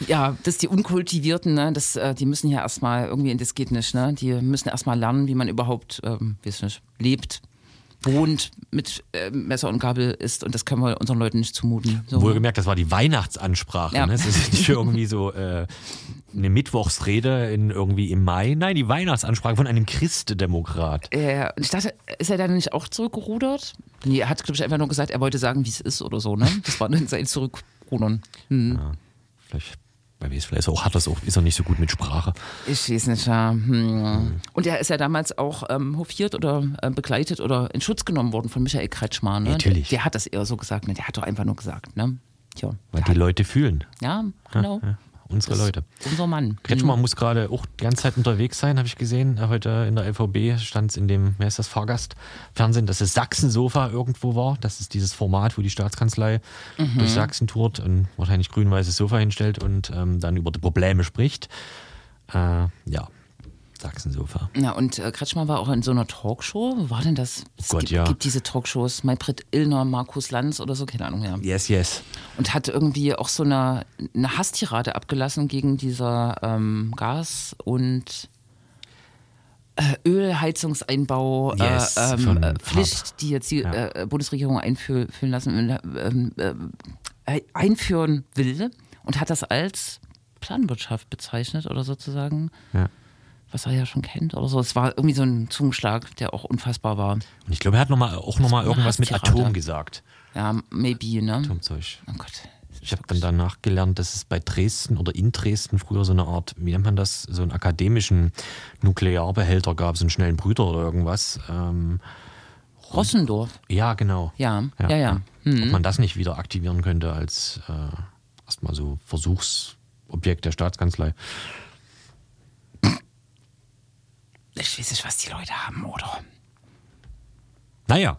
ja, dass die Unkultivierten, ne, das, äh, die müssen ja erstmal irgendwie, das geht nicht, ne? Die müssen erstmal lernen, wie man überhaupt, ähm, weiß nicht, lebt, wohnt, mit äh, Messer und Gabel isst und das können wir unseren Leuten nicht zumuten. So. Wohlgemerkt, das war die Weihnachtsansprache. Ja. Ne? Es ist nicht irgendwie so äh, eine Mittwochsrede in irgendwie im Mai. Nein, die Weihnachtsansprache von einem Christdemokrat. Äh, und ich dachte, ist er dann nicht auch zurückgerudert? Nee, er hat, glaube ich, einfach nur gesagt, er wollte sagen, wie es ist oder so, ne? Das war dann sein Zurückrudern. Hm. Ja, vielleicht, bei weiß, vielleicht auch, hat das auch, ist er nicht so gut mit Sprache. Ich weiß nicht, ja. Hm. Und er ist ja damals auch ähm, hofiert oder äh, begleitet oder in Schutz genommen worden von Michael Kretschmann. Ne? Natürlich. Der, der hat das eher so gesagt, ne? Der hat doch einfach nur gesagt, ne? Tja. Weil die Leute fühlen. hat, ja, genau. Ja, unsere Das- Leute. Unser Mann. Kretschmann muss gerade auch die ganze Zeit unterwegs sein, habe ich gesehen. Heute in der LVB stand es in dem, wer ist das, Fahrgastfernsehen, dass es Sachsensofa irgendwo war. Das ist dieses Format, wo die Staatskanzlei Mhm. durch Sachsen tourt und wahrscheinlich grün-weißes Sofa hinstellt und ähm, dann über die Probleme spricht. Äh, ja, Sachsensofa. Ja, und äh, Kretschmann war auch in so einer Talkshow. Wo war denn das? Es Gott, gibt, ja. gibt diese Talkshows, Maybrit Illner, Markus Lanz oder so, keine Ahnung, ja. Yes, yes. Und hat irgendwie auch so eine, eine Hasstirade abgelassen gegen dieser ähm, Gas- und äh, Ölheizungseinbau Yes, äh, von ähm, äh, Raab. Pflicht, die jetzt die Ja. äh, Bundesregierung einführen lassen ähm, äh, einführen will und hat das als Planwirtschaft bezeichnet oder sozusagen, Ja. Was er ja schon kennt oder so. Es war irgendwie so ein Zungenschlag, der auch unfassbar war. Und ich glaube, er hat noch mal, auch nochmal irgendwas mit. Atom gesagt. Ja, maybe, ne? Atomzeug. Oh Gott, Ich habe dann danach gelernt, dass es bei Dresden oder in Dresden früher so eine Art, wie nennt man das, so einen akademischen Nuklearbehälter gab, so einen schnellen Brüder oder irgendwas. Ähm, Rossendorf. ja, genau. Ja, ja, ja. Hm. Ob man das nicht wieder aktivieren könnte als äh, erstmal so Versuchsobjekt der Staatskanzlei. Ich weiß nicht, was die Leute haben, oder? Naja,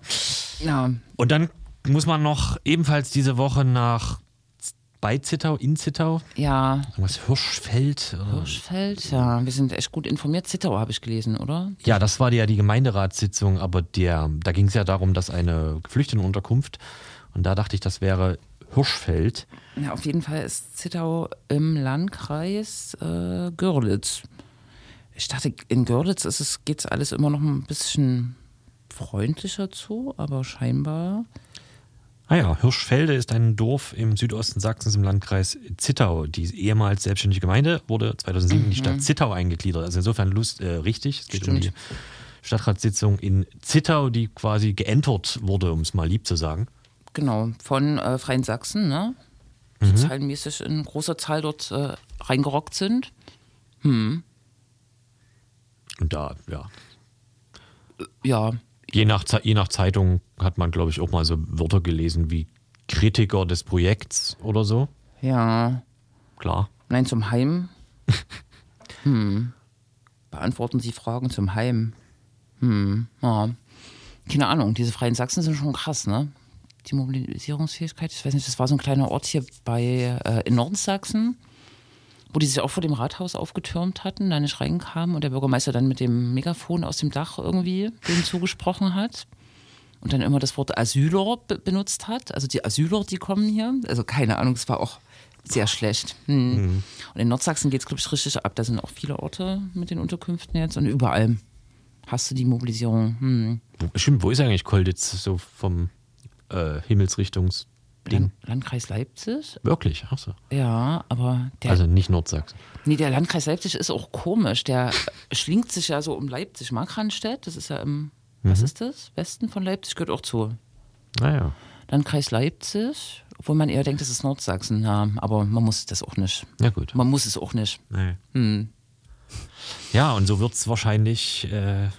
Ja, und dann muss man noch ebenfalls diese Woche nach bei Zittau, in Zittau, ja. irgendwas Hirschfeld. Oder? Hirschfeld, ja. Wir sind echt gut informiert. Zittau habe ich gelesen, oder? Ja, das war ja die Gemeinderatssitzung, aber der, da ging es ja darum, dass eine Geflüchtetenunterkunft, und da dachte ich, das wäre Hirschfeld. Ja, auf jeden Fall ist Zittau im Landkreis äh, Görlitz. Ich dachte, in Görlitz es, geht es alles immer noch ein bisschen freundlicher zu, aber scheinbar. Ah ja, Hirschfelde ist ein Dorf im Südosten Sachsens im Landkreis Zittau. Die ehemals selbstständige Gemeinde wurde 2007 in die Stadt Zittau eingegliedert. Also insofern Lust, äh, richtig. Es geht um Stimmt. die Stadtratssitzung in Zittau, die quasi geentert wurde, um es mal lieb zu sagen. Genau, von äh, Freien Sachsen, ne? Die zahlenmäßig in großer Zahl dort äh, reingerockt sind. Und da, ja, Ja, je nach, je nach Zeitung hat man, glaube ich, auch mal so Wörter gelesen wie Kritiker des Projekts oder so. ja. Klar. Nein, zum Heim. Hm. Beantworten Sie Fragen zum Heim. Hm. Ja. Keine Ahnung, diese Freien Sachsen sind schon krass, ne? Die Mobilisierungsfähigkeit. Ich weiß nicht, das war so ein kleiner Ort hier bei äh, in Nordsachsen, wo die sich auch vor dem Rathaus aufgetürmt hatten, da nicht reinkamen und der Bürgermeister dann mit dem Megafon aus dem Dach irgendwie denen zugesprochen hat. Und dann immer das Wort Asyler be benutzt hat. Also die Asyler, die kommen hier. Also keine Ahnung, es war auch sehr schlecht. Hm. Und in Nordsachsen geht es, glaube ich, richtig ab. Da sind auch viele Orte mit den Unterkünften jetzt und überall hast du die Mobilisierung. Hm. Stimmt, wo ist eigentlich Kolditz so vom äh, Himmelsrichtungsding? Land Landkreis Leipzig? Wirklich, ach so. Ja, aber der, Also nicht Nordsachsen. nee, der Landkreis Leipzig ist auch komisch. Der schlingt sich ja so um Leipzig. Markranstädt, das ist ja im, was ist das? Westen von Leipzig gehört auch zu. Naja. Landkreis Leipzig, obwohl man eher denkt, das ist Nordsachsen. Ja, aber man muss das auch nicht. Ja, gut. Man muss es auch nicht. Nee. Hm. Ja, und so wird es wahrscheinlich äh,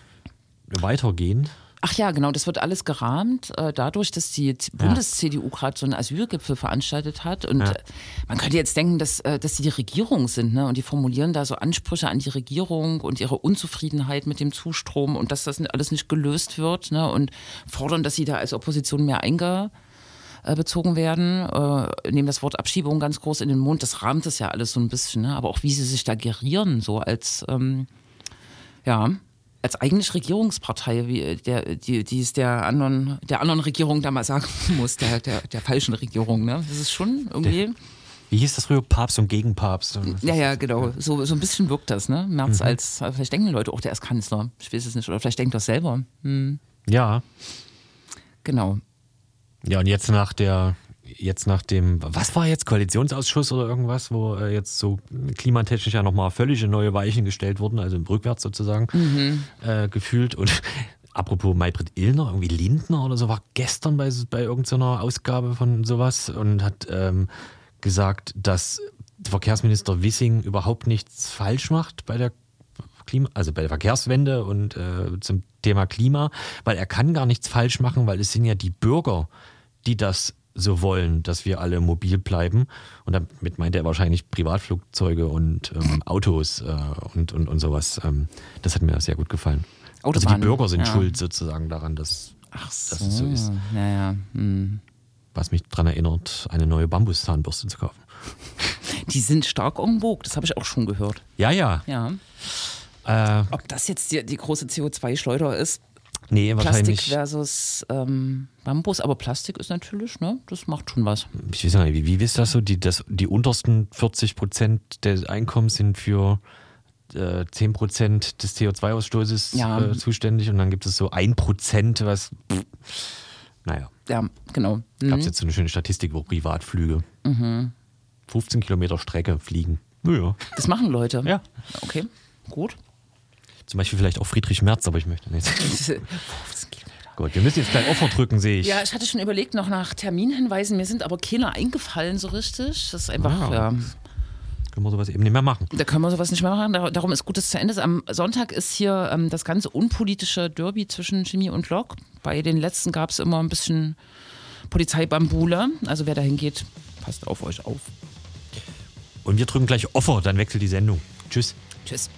weitergehen. Ach ja, genau, das wird alles gerahmt äh, dadurch, dass die Bundes-CDU gerade so einen Asylgipfel veranstaltet hat. Und Ja. äh, man könnte jetzt denken, dass, äh, dass sie die Regierung sind, ne? Und die formulieren da so Ansprüche an die Regierung und ihre Unzufriedenheit mit dem Zustrom und dass das alles nicht gelöst wird, ne? Und fordern, dass sie da als Opposition mehr eingezogen werden, äh, nehmen das Wort Abschiebung ganz groß in den Mund. Das rahmt es ja alles so ein bisschen, ne? Aber auch wie sie sich da gerieren, so als ähm, ja, als eigentlich Regierungspartei, wie der, die, die es der anderen, der anderen Regierung da mal sagen muss, der, der, der falschen Regierung, ne? Das ist schon irgendwie. Wie hieß das früher? Papst und Gegenpapst. Ja, ja, genau. So, so ein bisschen wirkt das, ne? Merz als, vielleicht denken die Leute auch, der ist Kanzler. Ich weiß es nicht. Oder vielleicht denkt das selber. Hm, Ja. genau. Ja, und jetzt nach der, jetzt nach dem, was war jetzt, Koalitionsausschuss oder irgendwas, wo äh, jetzt so klimatechnisch ja nochmal völlig neue Weichen gestellt wurden, also rückwärts sozusagen, äh, gefühlt. Und apropos Maybrit Illner, irgendwie Lindner oder so, war gestern bei, bei irgendeiner Ausgabe von sowas und hat ähm, gesagt, dass Verkehrsminister Wissing überhaupt nichts falsch macht bei der Klima, also bei der Verkehrswende und äh, zum Thema Klima, weil er kann gar nichts falsch machen, weil es sind ja die Bürger, die das so wollen, dass wir alle mobil bleiben. Und damit meint er wahrscheinlich Privatflugzeuge und ähm, Autos äh, und, und, und sowas. Ähm, das hat mir sehr gut gefallen. also die Bürger sind ja. schuld sozusagen daran, dass, Ach so. dass es so ist. Ja, ja. Hm. Was mich daran erinnert, eine neue Bambuszahnbürste zu kaufen. Die sind stark en vogue, das habe ich auch schon gehört. Ja, ja. Ja. Äh, Ob das jetzt die, die große CO2-Schleuder ist, nee, Plastik wahrscheinlich. versus ähm, Bambus, aber Plastik ist natürlich, ne, das macht schon was. ich weiß nicht, wie, wie ist das so? Die, das, die untersten 40 Prozent des Einkommens sind für äh, 10 Prozent des CO2-Ausstoßes Ja. äh, zuständig und dann gibt es so ein Prozent, was. Pff, naja, Ja, genau. gab es jetzt so eine schöne Statistik, wo Privatflüge 15 Kilometer Strecke fliegen. Naja. Das machen Leute. Ja. Okay, gut. Zum Beispiel vielleicht auch Friedrich Merz, aber ich möchte nicht. 15 Kilometer. Gut, wir müssen jetzt gleich Opfer drücken, sehe ich. Ja, ich hatte schon überlegt, noch nach Terminhinweisen. Mir sind aber keine eingefallen so richtig. Das ist einfach, Ah. ja. Können wir sowas eben nicht mehr machen. Da können wir sowas nicht mehr machen. Dar- Darum ist gut, dass es zu Ende. Am Sonntag ist hier ähm, das ganze unpolitische Derby zwischen Chemie und Lok. Bei den letzten gab es immer ein bisschen Polizeibambule. Also wer dahin geht, passt auf euch auf. Und wir drücken gleich Opfer, dann wechselt die Sendung. Tschüss. Tschüss.